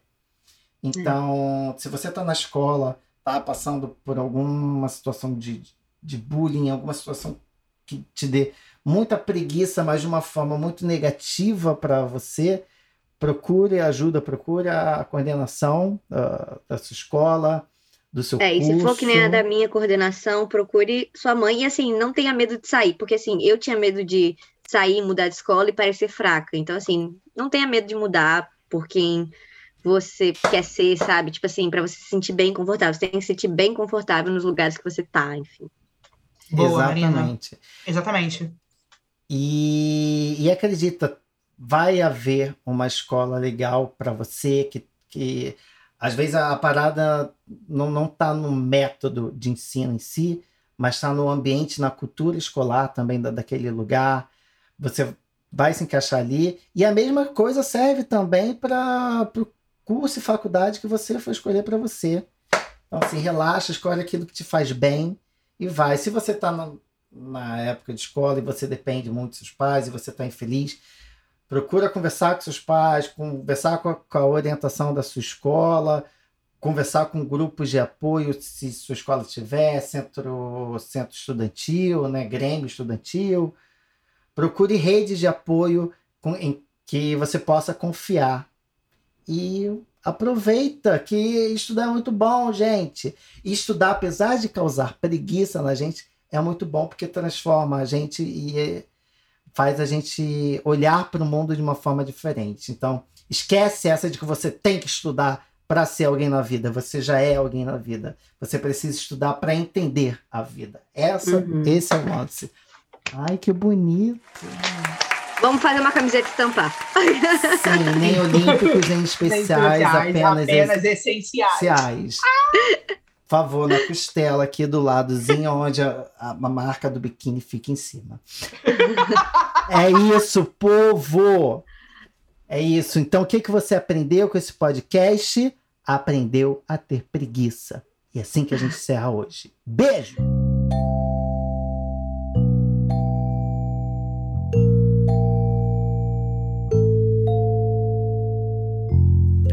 Então, se você está na escola, está passando por alguma situação de, de bullying, alguma situação que te dê muita preguiça, mas de uma forma muito negativa para você, procure ajuda, procure a coordenação ah, da sua escola, do seu É, e curso. se for que nem a da minha coordenação, procure sua mãe e assim, não tenha medo de sair, porque assim, eu tinha medo de sair, mudar de escola e parecer fraca. Então, assim, não tenha medo de mudar por quem você quer ser, sabe? Tipo assim, pra você se sentir bem confortável. Você tem que se sentir bem confortável nos lugares que você tá, enfim. Boa, Marina. Exatamente. Exatamente. E, e acredita, vai haver uma escola legal para você que, que às vezes a, a parada não, não tá no método de ensino em si, mas está no ambiente, na cultura escolar também da, daquele lugar. Você vai se encaixar ali. E a mesma coisa serve também para o curso e faculdade que você for escolher para você. Então, assim, relaxa, escolhe aquilo que te faz bem e vai. Se você está na, na época de escola e você depende muito dos seus pais e você está infeliz, procura conversar com seus pais, conversar com a, com a orientação da sua escola, conversar com grupos de apoio, se sua escola tiver, centro, centro estudantil, né, grêmio estudantil. Procure redes de apoio com, em que você possa confiar. E aproveita que estudar é muito bom, gente. E estudar, apesar de causar preguiça na gente, é muito bom porque transforma a gente e eh, faz a gente olhar para o mundo de uma forma diferente. Então, esquece essa de que você tem que estudar para ser alguém na vida. Você já é alguém na vida. Você precisa estudar para entender a vida. Essa, Uhum. esse é o lance. Ai, que bonito. Vamos fazer uma camiseta estampar. Sim, nem olímpicos, nem especiais, apenas, apenas essenciais. especiais. Por favor, na costela aqui do ladozinho, onde a, a- a marca do biquíni fica em cima. é isso, povo! É isso. Então, o que, que você aprendeu com esse podcast? Aprendeu a ter preguiça. E é assim que a gente encerra hoje. Beijo!